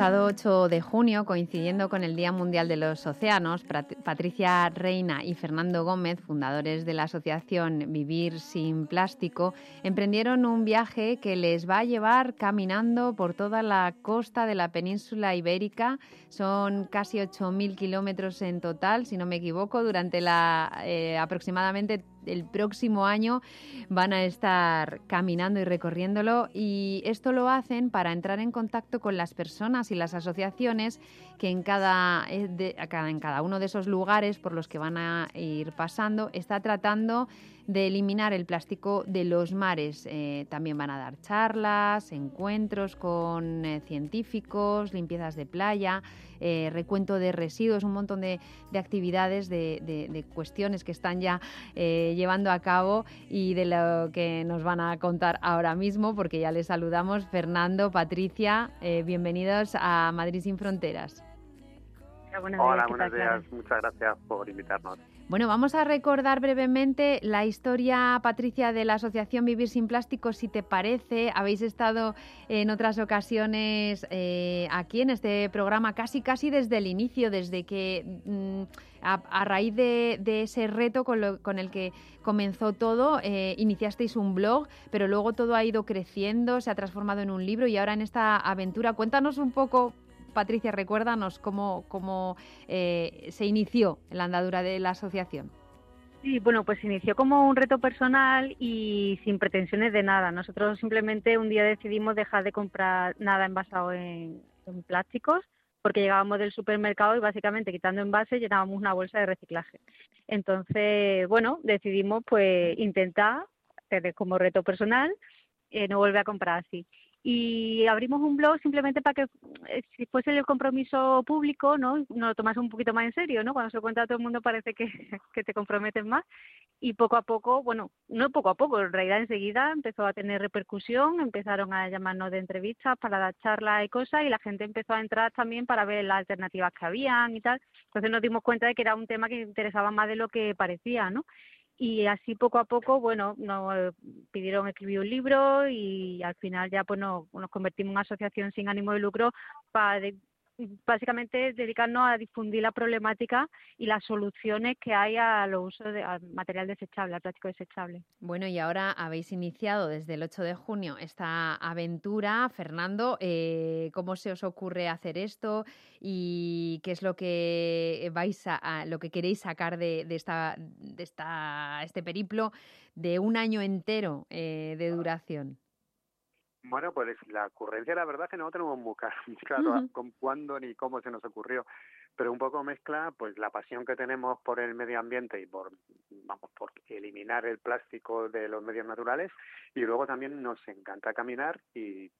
Pasado 8 de junio, coincidiendo con el Día Mundial de los Océanos, Patricia Reina y Fernando Gómez, fundadores de la asociación Vivir sin Plástico, emprendieron un viaje que les va a llevar caminando por toda la costa de la península ibérica. Son casi 8.000 kilómetros en total, si no me equivoco, durante la eh, aproximadamente el próximo año van a estar caminando y recorriéndolo y esto lo hacen para entrar en contacto con las personas y las asociaciones que en cada, eh, cada- en cada uno de esos lugares por los que van a ir pasando está tratando de eliminar el plástico de los mares. Eh, también van a dar charlas, encuentros con eh, científicos, limpiezas de playa, eh, recuento de residuos, un montón de, de actividades, de, de- de cuestiones que están ya eh, llevando a cabo y de lo que nos van a contar ahora mismo, porque ya les saludamos. Fernando, Patricia, eh, bienvenidos a Madrid sin Fronteras. Hola, buenos días. Muchas gracias por invitarnos. Bueno, vamos a recordar brevemente la historia, Patricia, de la Asociación Vivir sin Plástico, si te parece. Habéis estado en otras ocasiones eh, aquí en este programa, casi casi desde el inicio, desde que mm, a, raíz de, ese reto con el que comenzó todo, eh, iniciasteis un blog, pero luego todo ha ido creciendo, se ha transformado en un libro y ahora en esta aventura. Cuéntanos un poco Patricia, recuérdanos cómo, cómo eh, se inició la andadura de la asociación. Sí, bueno, pues inició como un reto personal y sin pretensiones de nada. Nosotros simplemente un día decidimos dejar de comprar nada envasado en, plásticos porque llegábamos del supermercado y básicamente quitando envases llenábamos una bolsa de reciclaje. Entonces, bueno, decidimos pues intentar, como reto personal, eh, no volver a comprar así y abrimos un blog simplemente para que eh, si fuese el compromiso público, ¿no? Nos lo tomase un poquito más en serio, ¿no? Cuando se cuenta a todo el mundo parece que, que te comprometes más y poco a poco, bueno, no poco a poco, en realidad enseguida empezó a tener repercusión, empezaron a llamarnos de entrevistas para dar charlas y cosas y la gente empezó a entrar también para ver las alternativas que habían y tal. Entonces nos dimos cuenta de que era un tema que interesaba más de lo que parecía, ¿no? Y así poco a poco, bueno, nos pidieron escribir un libro y al final ya pues nos convertimos en una asociación sin ánimo de lucro para básicamente dedicarnos a difundir la problemática y las soluciones que hay a los usos de material desechable, al plástico desechable. Bueno, y ahora habéis iniciado desde el 8 de junio esta aventura. Fernando, eh, ¿cómo se os ocurre hacer esto y qué es lo que vais a, lo que queréis sacar de, esta, de esta, este periplo de un año entero eh, de duración? Bueno, pues la ocurrencia, la verdad, es que no tenemos muy claro con cuándo ni cómo se nos ocurrió pero un poco mezcla pues la pasión que tenemos por el medio ambiente y por vamos por eliminar el plástico de los medios naturales y luego también nos encanta caminar y,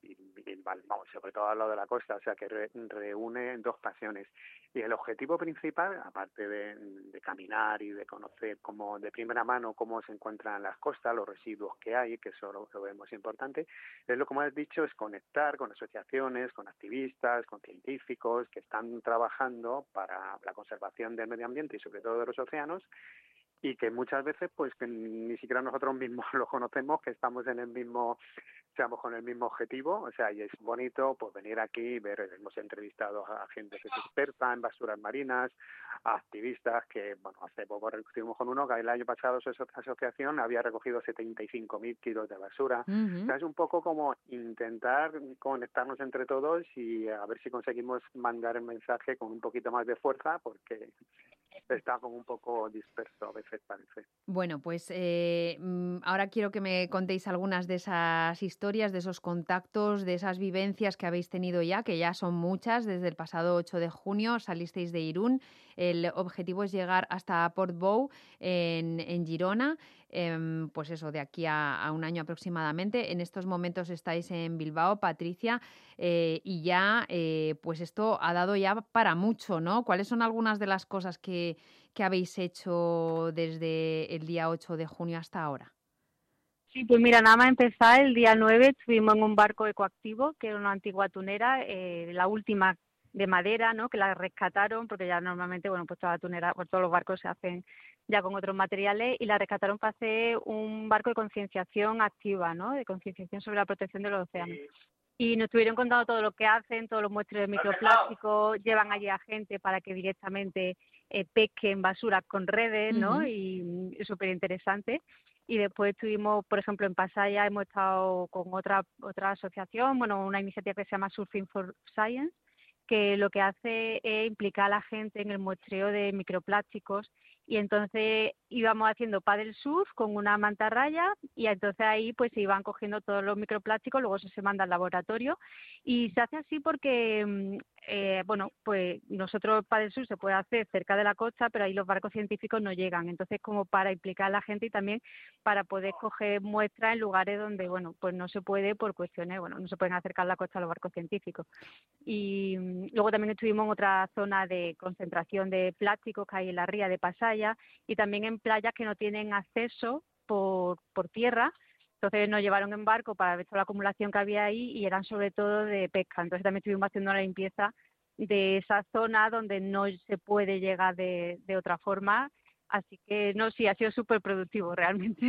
vamos sobre todo a lo de la costa o sea que reúne dos pasiones. Y el objetivo principal aparte de, caminar y de conocer como de primera mano cómo se encuentran las costas los residuos que hay que eso lo, lo vemos importante es lo como has dicho es conectar con asociaciones con activistas con científicos que están trabajando para la conservación del medio ambiente y sobre todo de los océanos y que muchas veces pues que ni siquiera nosotros mismos lo conocemos que estamos en el mismo seamos con el mismo objetivo o sea y es bonito pues venir aquí y ver hemos entrevistado a gente que es experta en basuras marinas a activistas que bueno hace poco estuvimos con uno que el año pasado su asociación había recogido 75.000 kilos de basura. O sea es un poco como intentar conectarnos entre todos y a ver si conseguimos mandar el mensaje con un poquito más de fuerza porque está un poco disperso a veces parece. Bueno, pues eh, mm, ahora quiero que me contéis algunas de esas historias, de esos contactos, de esas vivencias que habéis tenido ya, que ya son muchas. Desde el pasado 8 de junio salisteis de Irún. El objetivo es llegar hasta Port Bow en, en Girona. Em, pues eso, de aquí a, un año aproximadamente. En estos momentos estáis en Bilbao, Patricia, eh, y ya, eh, pues esto ha dado ya para mucho, ¿no? ¿Cuáles son algunas de las cosas que, que habéis hecho desde el día 8 de junio hasta ahora? Sí, pues mira, nada más empezar, el día 9 estuvimos en un barco ecoactivo, que era una antigua tunera, eh, la última de madera, ¿no? Que la rescataron porque ya normalmente, bueno, pues toda la tunera, pues todos los barcos se hacen ya con otros materiales y la rescataron para hacer un barco de concienciación activa, ¿no? De concienciación sobre la protección de los océanos. Y nos estuvieron contando todo lo que hacen, todos los muestros de microplásticos, llevan allí a gente para que directamente eh, pesquen basura con redes, ¿no? Y es súper interesante y después estuvimos, por ejemplo, en Pasaya hemos estado con otra otra asociación, bueno, una iniciativa que se llama Surfing for Science, que lo que hace es implicar a la gente en el muestreo de microplásticos. Y entonces íbamos haciendo paddle surf con una mantarraya y entonces ahí pues se iban cogiendo todos los microplásticos, luego eso se manda al laboratorio. Y se hace así porque mm, eh, bueno, pues nosotros paddle surf se puede hacer cerca de la costa, pero ahí los barcos científicos no llegan, entonces como para implicar a la gente y también para poder coger muestras en lugares donde bueno, pues no se puede por cuestiones, bueno, no se pueden acercar a la costa los barcos científicos. Y mm, luego también estuvimos en otra zona de concentración de plásticos que hay en la ría de Pasaya y también en playas que no tienen acceso por, por tierra. Entonces nos llevaron en barco para ver toda la acumulación que había ahí y eran sobre todo de pesca. Entonces también estuvimos haciendo la limpieza de esa zona donde no se puede llegar de, otra forma Así que no, sí, ha sido súper productivo realmente.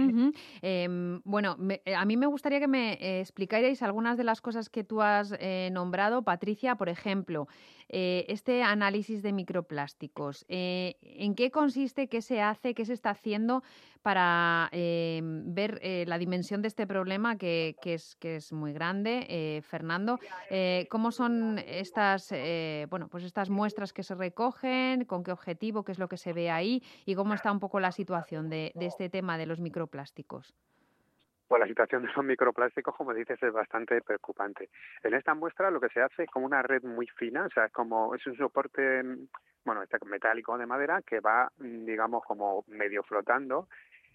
Em, bueno, eh, a mí me gustaría que me eh, explicarais algunas de las cosas que tú has eh, nombrado, Patricia, por ejemplo, este análisis de microplásticos. ¿En qué consiste, qué se hace, qué se está haciendo para eh, ver eh, la dimensión de este problema que, que, es, que es muy grande. Eh, Fernando, eh, ¿cómo son estas, eh, bueno, pues estas muestras que se recogen? ¿Con qué objetivo? ¿Qué es lo que se ve ahí? ¿Y cómo está un poco la situación de, de este tema de los microplásticos? Pues la situación de los microplásticos, como dices, es bastante preocupante. En esta muestra lo que se hace es como una red muy fina, o sea, es como es un soporte, mm, bueno, este metálico de madera que va, mm, digamos, como medio flotando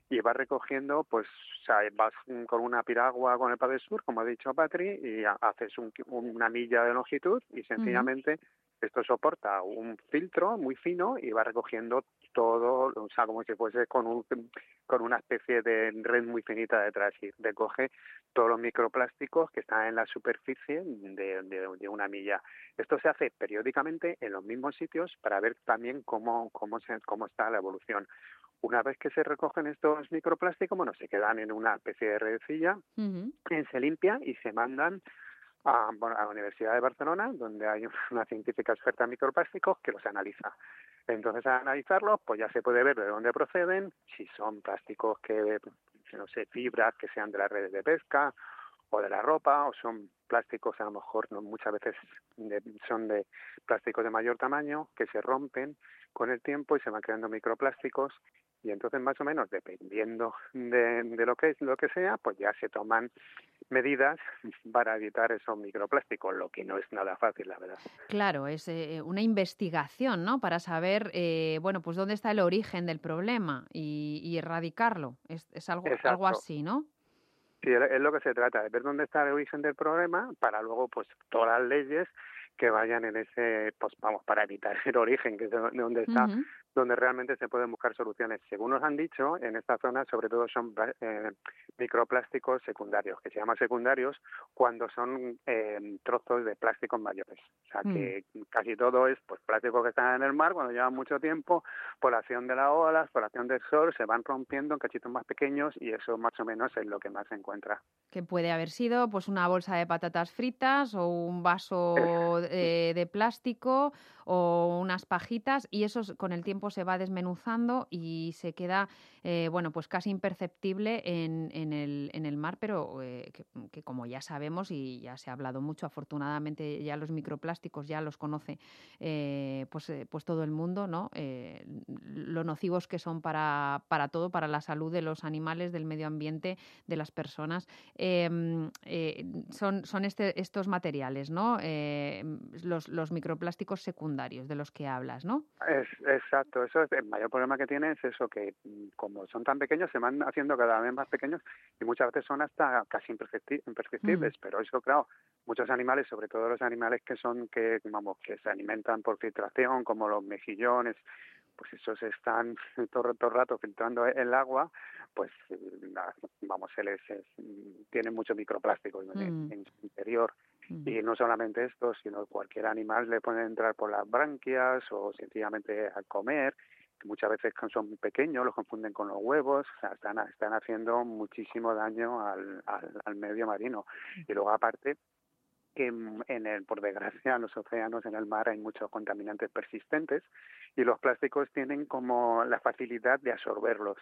y va recogiendo, pues, o sea, vas con una piragua con el Padre Sur, como ha dicho Patri, y ha- haces un, una milla de longitud y sencillamente esto soporta un filtro muy fino y va recogiendo todo, o sea, como si fuese con un con una especie de red muy finita detrás y recoge todos los microplásticos que están en la superficie de, de- de una milla. Esto se hace periódicamente en los mismos sitios para ver también cómo, cómo, se, cómo está la evolución. Una vez que se recogen estos microplásticos, bueno, se quedan en una especie de redecilla, eh, se limpia y se mandan a, bueno, a la Universidad de Barcelona, donde hay una científica experta en microplásticos que los analiza. Entonces, al analizarlos, pues ya se puede ver de dónde proceden, si son plásticos que, no sé, fibras que sean de las redes de pesca o de la ropa, o son plásticos a lo mejor no, muchas veces de- son de plásticos de mayor tamaño que se rompen con el tiempo y se van creando microplásticos y entonces más o menos dependiendo de, de lo que es lo que sea pues ya se toman medidas para evitar esos microplásticos lo que no es nada fácil la verdad Claro, es eh, una investigación, ¿no? Para saber, eh, bueno, pues dónde está el origen del problema y, y erradicarlo. Es, es algo, algo así, ¿no? Sí, es lo que se trata, de ver dónde está el origen del problema para luego, pues, todas las leyes que vayan en ese, pues, vamos, para evitar el origen, que es de de donde está. Donde realmente se pueden buscar soluciones. Según nos han dicho, en esta zona, sobre todo son eh, microplásticos secundarios, que se llaman secundarios cuando son eh, trozos de plásticos mayores. O sea, que casi todo es, pues, plásticos que están en el mar cuando llevan mucho tiempo, por la acción de las olas, por la acción del sol, se van rompiendo en cachitos más pequeños y eso más o menos es lo que más se encuentra. Que puede haber sido pues una bolsa de patatas fritas o un vaso eh, de plástico o unas pajitas y eso con el tiempo se va desmenuzando y se queda eh, bueno pues casi imperceptible en, en el, en el mar pero eh, que, como ya sabemos y ya se ha hablado mucho afortunadamente ya los microplásticos ya los conoce eh, pues, pues todo el mundo no lo nocivos que son para, para todo para la salud de los animales del medio ambiente de las personas eh, son, son este, estos materiales, ¿no? Los, los microplásticos secundarios de los que hablas, ¿no? Es, exacto, eso es el mayor problema que tiene es eso que mm, como son tan pequeños se van haciendo cada vez más pequeños y muchas veces son hasta casi impercepti- imperceptibles, pero eso claro, muchos animales, sobre todo los animales que son que vamos que se alimentan por filtración como los mejillones, pues esos están todo, todo el rato filtrando el agua, pues mm, vamos, se les es- mm, tienen mucho microplástico en, Mm. en su interior. Y no solamente esto, sino cualquier animal le puede entrar por las branquias o sencillamente al comer, muchas veces son pequeños, los confunden con los huevos, o sea, están, están haciendo muchísimo daño al, al, al medio marino. Y luego aparte, que en el, por desgracia en los océanos, en el mar hay muchos contaminantes persistentes y los plásticos tienen como la facilidad de absorberlos.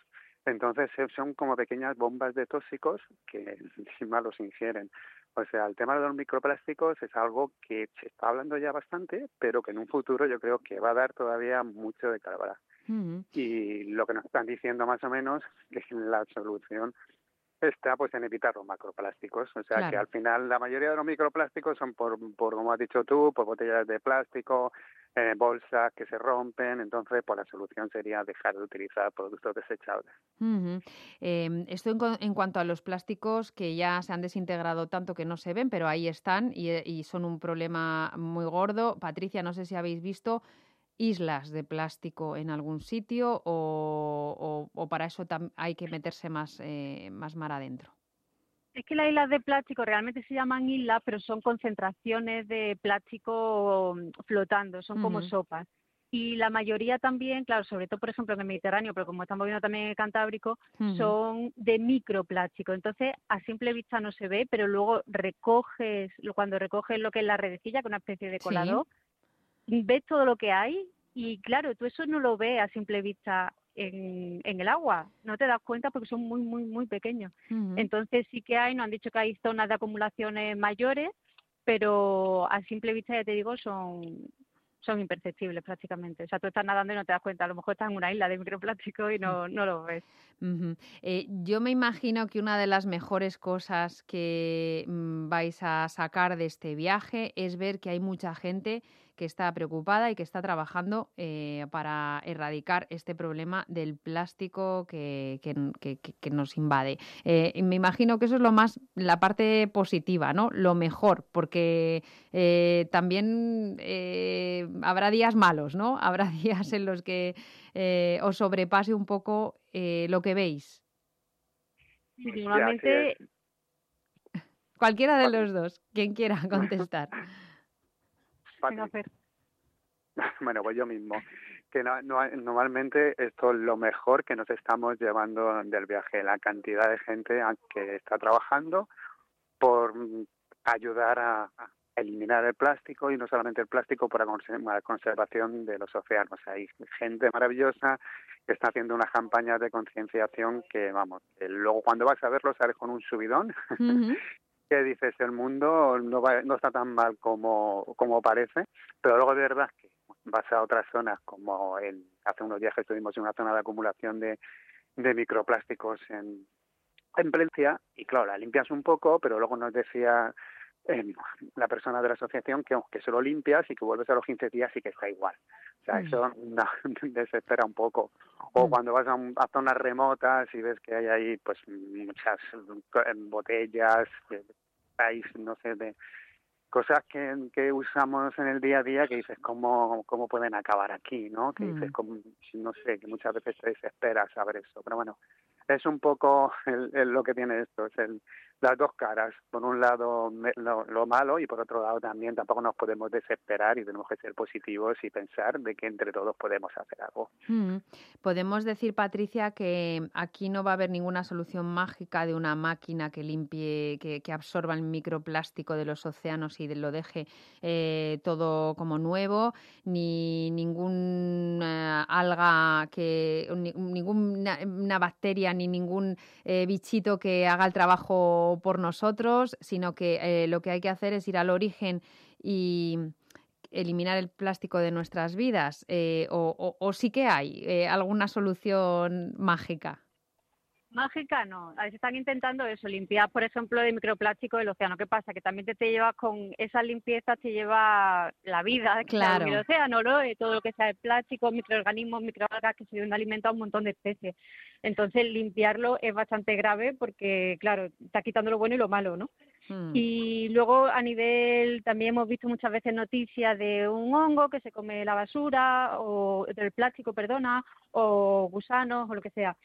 Entonces son como pequeñas bombas de tóxicos que encima los ingieren. O sea, el tema de los microplásticos es algo que se está hablando ya bastante, pero que en un futuro yo creo que va a dar todavía mucho de Y lo que nos están diciendo más o menos es que la solución está pues en evitar los macroplásticos. O sea que al final la mayoría de los microplásticos son por, por como has dicho tú, por botellas de plástico, eh, bolsas que se rompen. Entonces, pues la solución sería dejar de utilizar productos desechables. Eh, esto en, en cuanto a los plásticos que ya se han desintegrado tanto que no se ven, pero ahí están y, eh, y son un problema muy gordo. Patricia, no sé si habéis visto islas de plástico en algún sitio o, o- o para eso hay que meterse más, eh, más mar adentro. Es que las islas de plástico realmente se llaman islas, pero son concentraciones de plástico mm, flotando, son como sopas. Y la mayoría también, claro, sobre todo por ejemplo en el Mediterráneo, pero como estamos viendo también en el Cantábrico, son de microplástico. Entonces, a simple vista no se ve, pero luego recoges, cuando recoges lo que es la redecilla, que es una especie de Sí. Ves todo lo que hay y claro, tú eso no lo ves a simple vista en, en el agua. No te das cuenta porque son muy, muy, muy pequeños. Entonces sí que hay, nos han dicho que hay zonas de acumulaciones mayores, pero a simple vista, ya te digo, son son imperceptibles prácticamente. O sea, tú estás nadando y no te das cuenta. A lo mejor estás en una isla de microplástico y no, no lo ves. Eh, yo me imagino que una de las mejores cosas que mm, vais a sacar de este viaje es ver que hay mucha gente que está preocupada y que está trabajando eh, para erradicar este problema del plástico que, que nos invade. Eh, y me imagino que eso es lo más, la parte positiva, ¿no? Lo mejor, porque eh, también eh, habrá días malos, ¿no? Habrá días en los que eh, os sobrepase un poco eh, lo que veis. Sí, normalmente Cualquiera de los dos, quien quiera contestar. Venga, Fer. Bueno, pues yo mismo. Que no- no- normalmente esto es lo mejor que nos estamos llevando del viaje, la cantidad de gente a- que está trabajando por ayudar a, a eliminar el plástico y no solamente el plástico, por la conse- la conservación de los océanos. Hay gente maravillosa que está haciendo unas campañas de concienciación que, vamos, que luego cuando vas a verlo sales con un subidón que dices el mundo no va- no está tan mal como, como parece, pero luego de verdad que vas a otras zonas como en, hace unos días que estuvimos en una zona de acumulación de, de microplásticos en, en Valencia y claro, la limpias un poco, pero luego nos decía eh, la persona de la asociación que, que solo limpias y que vuelves a los 15 días y que está igual. O sea, Mm. eso no, desespera un poco. O cuando vas a, un- a zonas remotas y ves que hay ahí pues muchas botellas, eh, hay, no sé, de cosas que, que usamos en el día a día que dices cómo, cómo pueden acabar aquí, ¿no? Que dices, Mm. como, no sé, que muchas veces te desesperas saber eso. Pero bueno, es un poco el- el- lo que tiene esto, es el, las dos caras. Por un lado lo, lo malo y por otro lado también tampoco nos podemos desesperar y tenemos que ser positivos y pensar de que entre todos podemos hacer algo. Mm. Podemos decir, Patricia, que aquí no va a haber ninguna solución mágica de una máquina que limpie, que, que absorba el microplástico de los océanos y lo deje eh, todo como nuevo, ni ninguna alga que, ni- ninguna una bacteria ni ningún eh, bichito que haga el trabajo por nosotros, sino que eh, lo que hay que hacer es ir al origen y eliminar el plástico de nuestras vidas? Eh, o, o- sí que hay eh, alguna solución mágica? Mágica no. A veces están intentando eso, limpiar, por ejemplo, de microplástico del océano. ¿Qué pasa? Que también te, te llevas con esa limpieza, te lleva la vida Claro. hay en el océano, ¿no? Eh, todo lo que sea de plástico, microorganismos, microalgas que se dan alimento a un montón de especies. Entonces, limpiarlo es bastante grave porque, claro, está quitando lo bueno y lo malo, ¿no? Mm. Y luego a nivel, también hemos visto muchas veces noticias de un hongo que se come la basura, o del plástico, perdona, o gusanos, o lo que sea.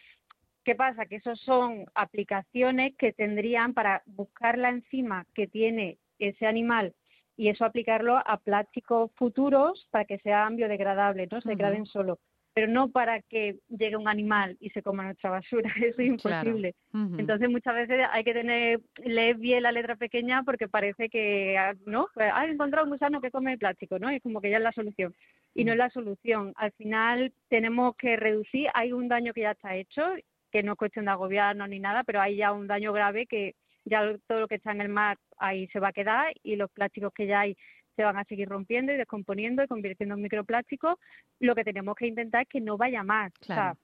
¿Qué pasa? Que esos son aplicaciones que tendrían para buscar la enzima que tiene ese animal y eso aplicarlo a plásticos futuros para que sean biodegradables, no se degraden solo, pero no para que llegue un animal y se coma nuestra basura, eso es Claro. imposible. Entonces muchas veces hay que tener leer bien la letra pequeña porque parece que ah, no, pues, ah, he encontrado un gusano que come plástico, ¿no? Es como que ya es la solución y no es la solución. Al final tenemos que reducir, hay un daño que ya está hecho, que no es cuestión de agobiarnos ni nada, pero hay ya un daño grave que ya todo lo que está en el mar ahí se va a quedar y los plásticos que ya hay se van a seguir rompiendo y descomponiendo y convirtiendo en microplásticos. Lo que tenemos que intentar es que no vaya más. O sea, Claro.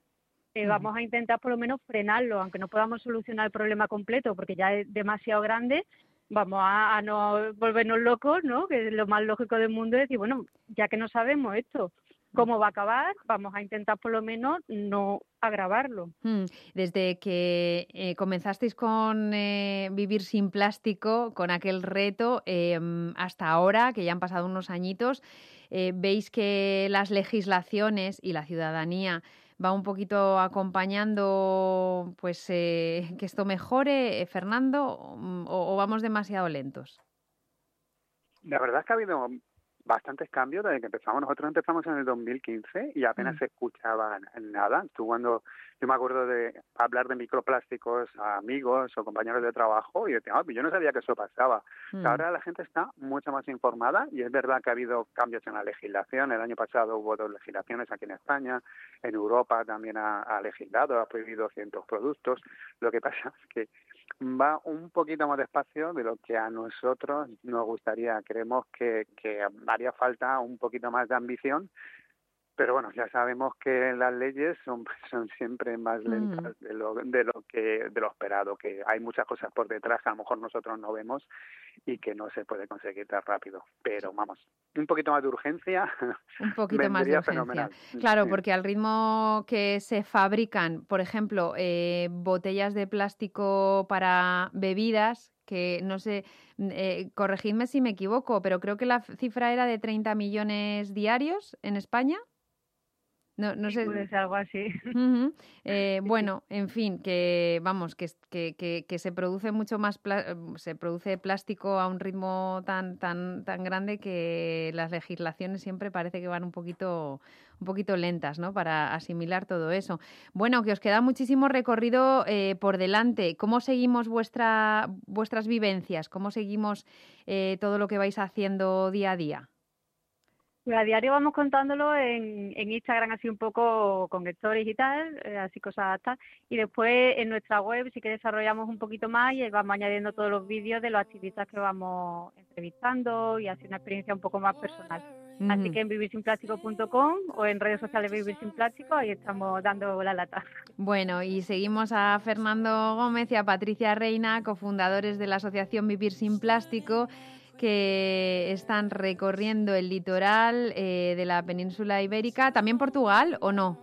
eh, vamos a intentar por lo menos frenarlo, aunque no podamos solucionar el problema completo porque ya es demasiado grande, vamos a, a no volvernos locos, ¿no? Que es lo más lógico del mundo es decir, bueno, ya que no sabemos esto, cómo va a acabar, vamos a intentar por lo menos no agravarlo. Mm, Desde que eh, comenzasteis con eh, vivir sin plástico, con aquel reto, eh, mm, hasta ahora, que ya han pasado unos añitos, eh, veis que las legislaciones y la ciudadanía va un poquito acompañando pues eh, que esto mejore, Fernando, o, o vamos demasiado lentos? La verdad es que ha habido bastantes cambios desde que empezamos. Nosotros empezamos en el 2015 y apenas Mm. se escuchaba nada. Tú cuando, yo me acuerdo de hablar de microplásticos a amigos o compañeros de trabajo y decía, "Ah, yo no sabía que eso pasaba. Mm. Ahora la gente está mucho más informada y es verdad que ha habido cambios en la legislación. El año pasado hubo dos legislaciones aquí en España, en Europa también ha, ha legislado, ha prohibido ciertos productos. Lo que pasa es que va un poquito más despacio de lo que a nosotros nos gustaría. Creemos que, que haría falta un poquito más de ambición, pero bueno, ya sabemos que las leyes son, son siempre más lentas de lo, de lo que de lo esperado, que hay muchas cosas por detrás que a lo mejor nosotros no vemos y que no se puede conseguir tan rápido. Pero vamos, un poquito más de urgencia. Un poquito más de urgencia. fenomenal. Claro, Sí. porque al ritmo que se fabrican, por ejemplo, eh, botellas de plástico para bebidas, que no sé, mm, eh, corregidme si me equivoco, pero creo que la cifra era de 30 millones diarios en España. No, no sé. Puede ser algo así. Eh, bueno, en fin, que vamos, que, que, que- se produce mucho más, eh, se produce plástico a un ritmo tan, tan, tan grande que las legislaciones siempre parece que van un poquito, un poquito lentas, ¿no? Para asimilar todo eso. Bueno, que os queda muchísimo recorrido eh, por delante. ¿Cómo seguimos vuestra, vuestras vivencias? ¿Cómo seguimos eh, todo lo que vais haciendo día a día? Pues a diario vamos contándolo en, en Instagram así un poco con stories y tal, eh, así cosas tal. Y después en nuestra web sí que desarrollamos un poquito más y vamos añadiendo todos los vídeos de los activistas que vamos entrevistando y así una experiencia un poco más personal. Así que en vivirsinplástico.com o en redes sociales Vivir Sin Plástico ahí estamos dando la lata. Bueno, y seguimos a Fernando Gómez y a Patricia Reina, cofundadores de la Asociación Vivir Sin Plástico, que están recorriendo el litoral eh, de la península ibérica. ¿También Portugal o no?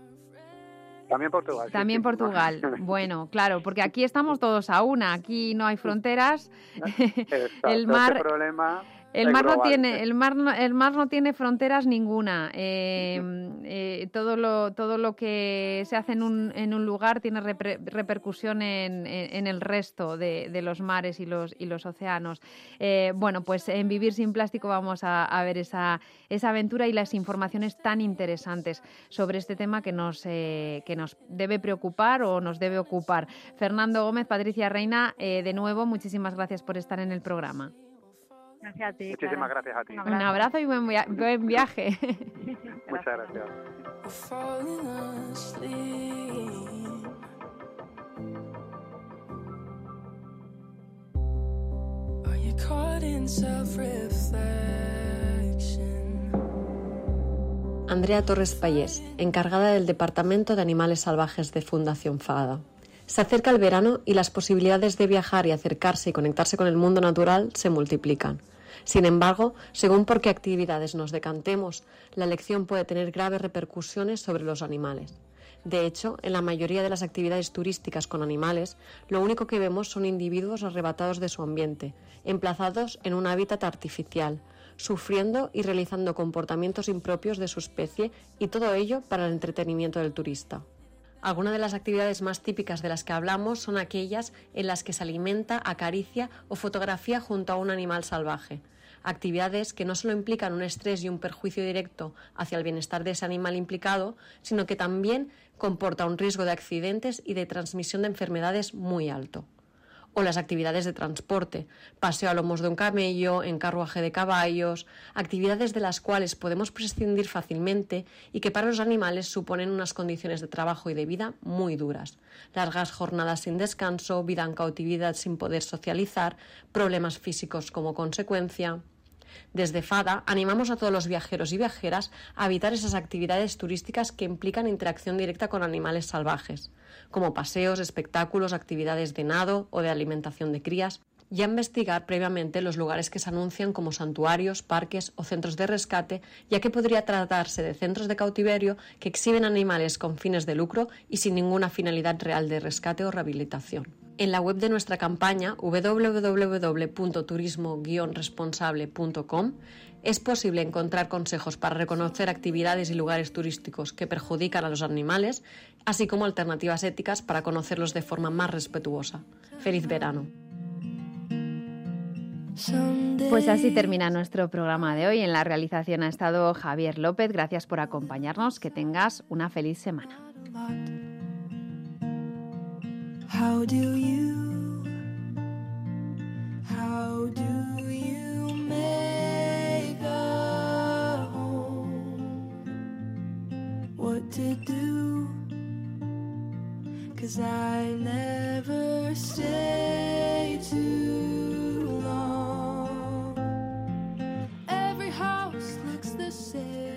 También Portugal. También sí. Portugal. Bueno, claro, porque aquí estamos todos a una, aquí no hay fronteras. El mar, problema el mar no tiene, el mar no, el mar no tiene fronteras ninguna. Eh, eh, todo lo, todo lo que se hace en un, en un lugar tiene repre- repercusión en, en- en el resto de, de los mares y los, y los océanos. Eh, bueno, pues en Vivir sin Plástico vamos a, a ver esa, esa aventura y las informaciones tan interesantes sobre este tema que nos, que nos debe preocupar o nos debe ocupar. Fernando Gómez, Patricia Reina, de nuevo, muchísimas gracias por estar en el programa. Gracias a ti. Muchísimas Clara. gracias a ti. Un abrazo y buen, via- buen viaje. Muchas gracias. Andrea Torres Payés, encargada del Departamento de Animales Salvajes de Fundación FADA. Se acerca el verano y las posibilidades de viajar y acercarse y conectarse con el mundo natural se multiplican. Sin embargo, según por qué actividades nos decantemos, la elección puede tener graves repercusiones sobre los animales. De hecho, en la mayoría de las actividades turísticas con animales, lo único que vemos son individuos arrebatados de su ambiente, emplazados en un hábitat artificial, sufriendo y realizando comportamientos impropios de su especie y todo ello para el entretenimiento del turista. Algunas de las actividades más típicas de las que hablamos son aquellas en las que se alimenta, acaricia o fotografía junto a un animal salvaje. Actividades que no solo implican un estrés y un perjuicio directo hacia el bienestar de ese animal implicado, sino que también comporta un riesgo de accidentes y de transmisión de enfermedades muy alto o las actividades de transporte, paseo a lomos de un camello, en carruaje de caballos, actividades de las cuales podemos prescindir fácilmente y que para los animales suponen unas condiciones de trabajo y de vida muy duras. Largas jornadas sin descanso, vida en cautividad sin poder socializar, problemas físicos como consecuencia. Desde FADA animamos a todos los viajeros y viajeras a evitar esas actividades turísticas que implican interacción directa con animales salvajes, como paseos, espectáculos, actividades de nado o de alimentación de crías, y a investigar previamente los lugares que se anuncian como santuarios, parques o centros de rescate, ya que podría tratarse de centros de cautiverio que exhiben animales con fines de lucro y sin ninguna finalidad real de rescate o rehabilitación. En la web de nuestra campaña www.turismo-responsable.com es posible encontrar consejos para reconocer actividades y lugares turísticos que perjudican a los animales, así como alternativas éticas para conocerlos de forma más respetuosa. Feliz verano. Pues así termina nuestro programa de hoy. En la realización ha estado Javier López. Gracias por acompañarnos. Que tengas una feliz semana. How do you? How do you make a home? What to do? Cause I never stay too long. Every house looks the same.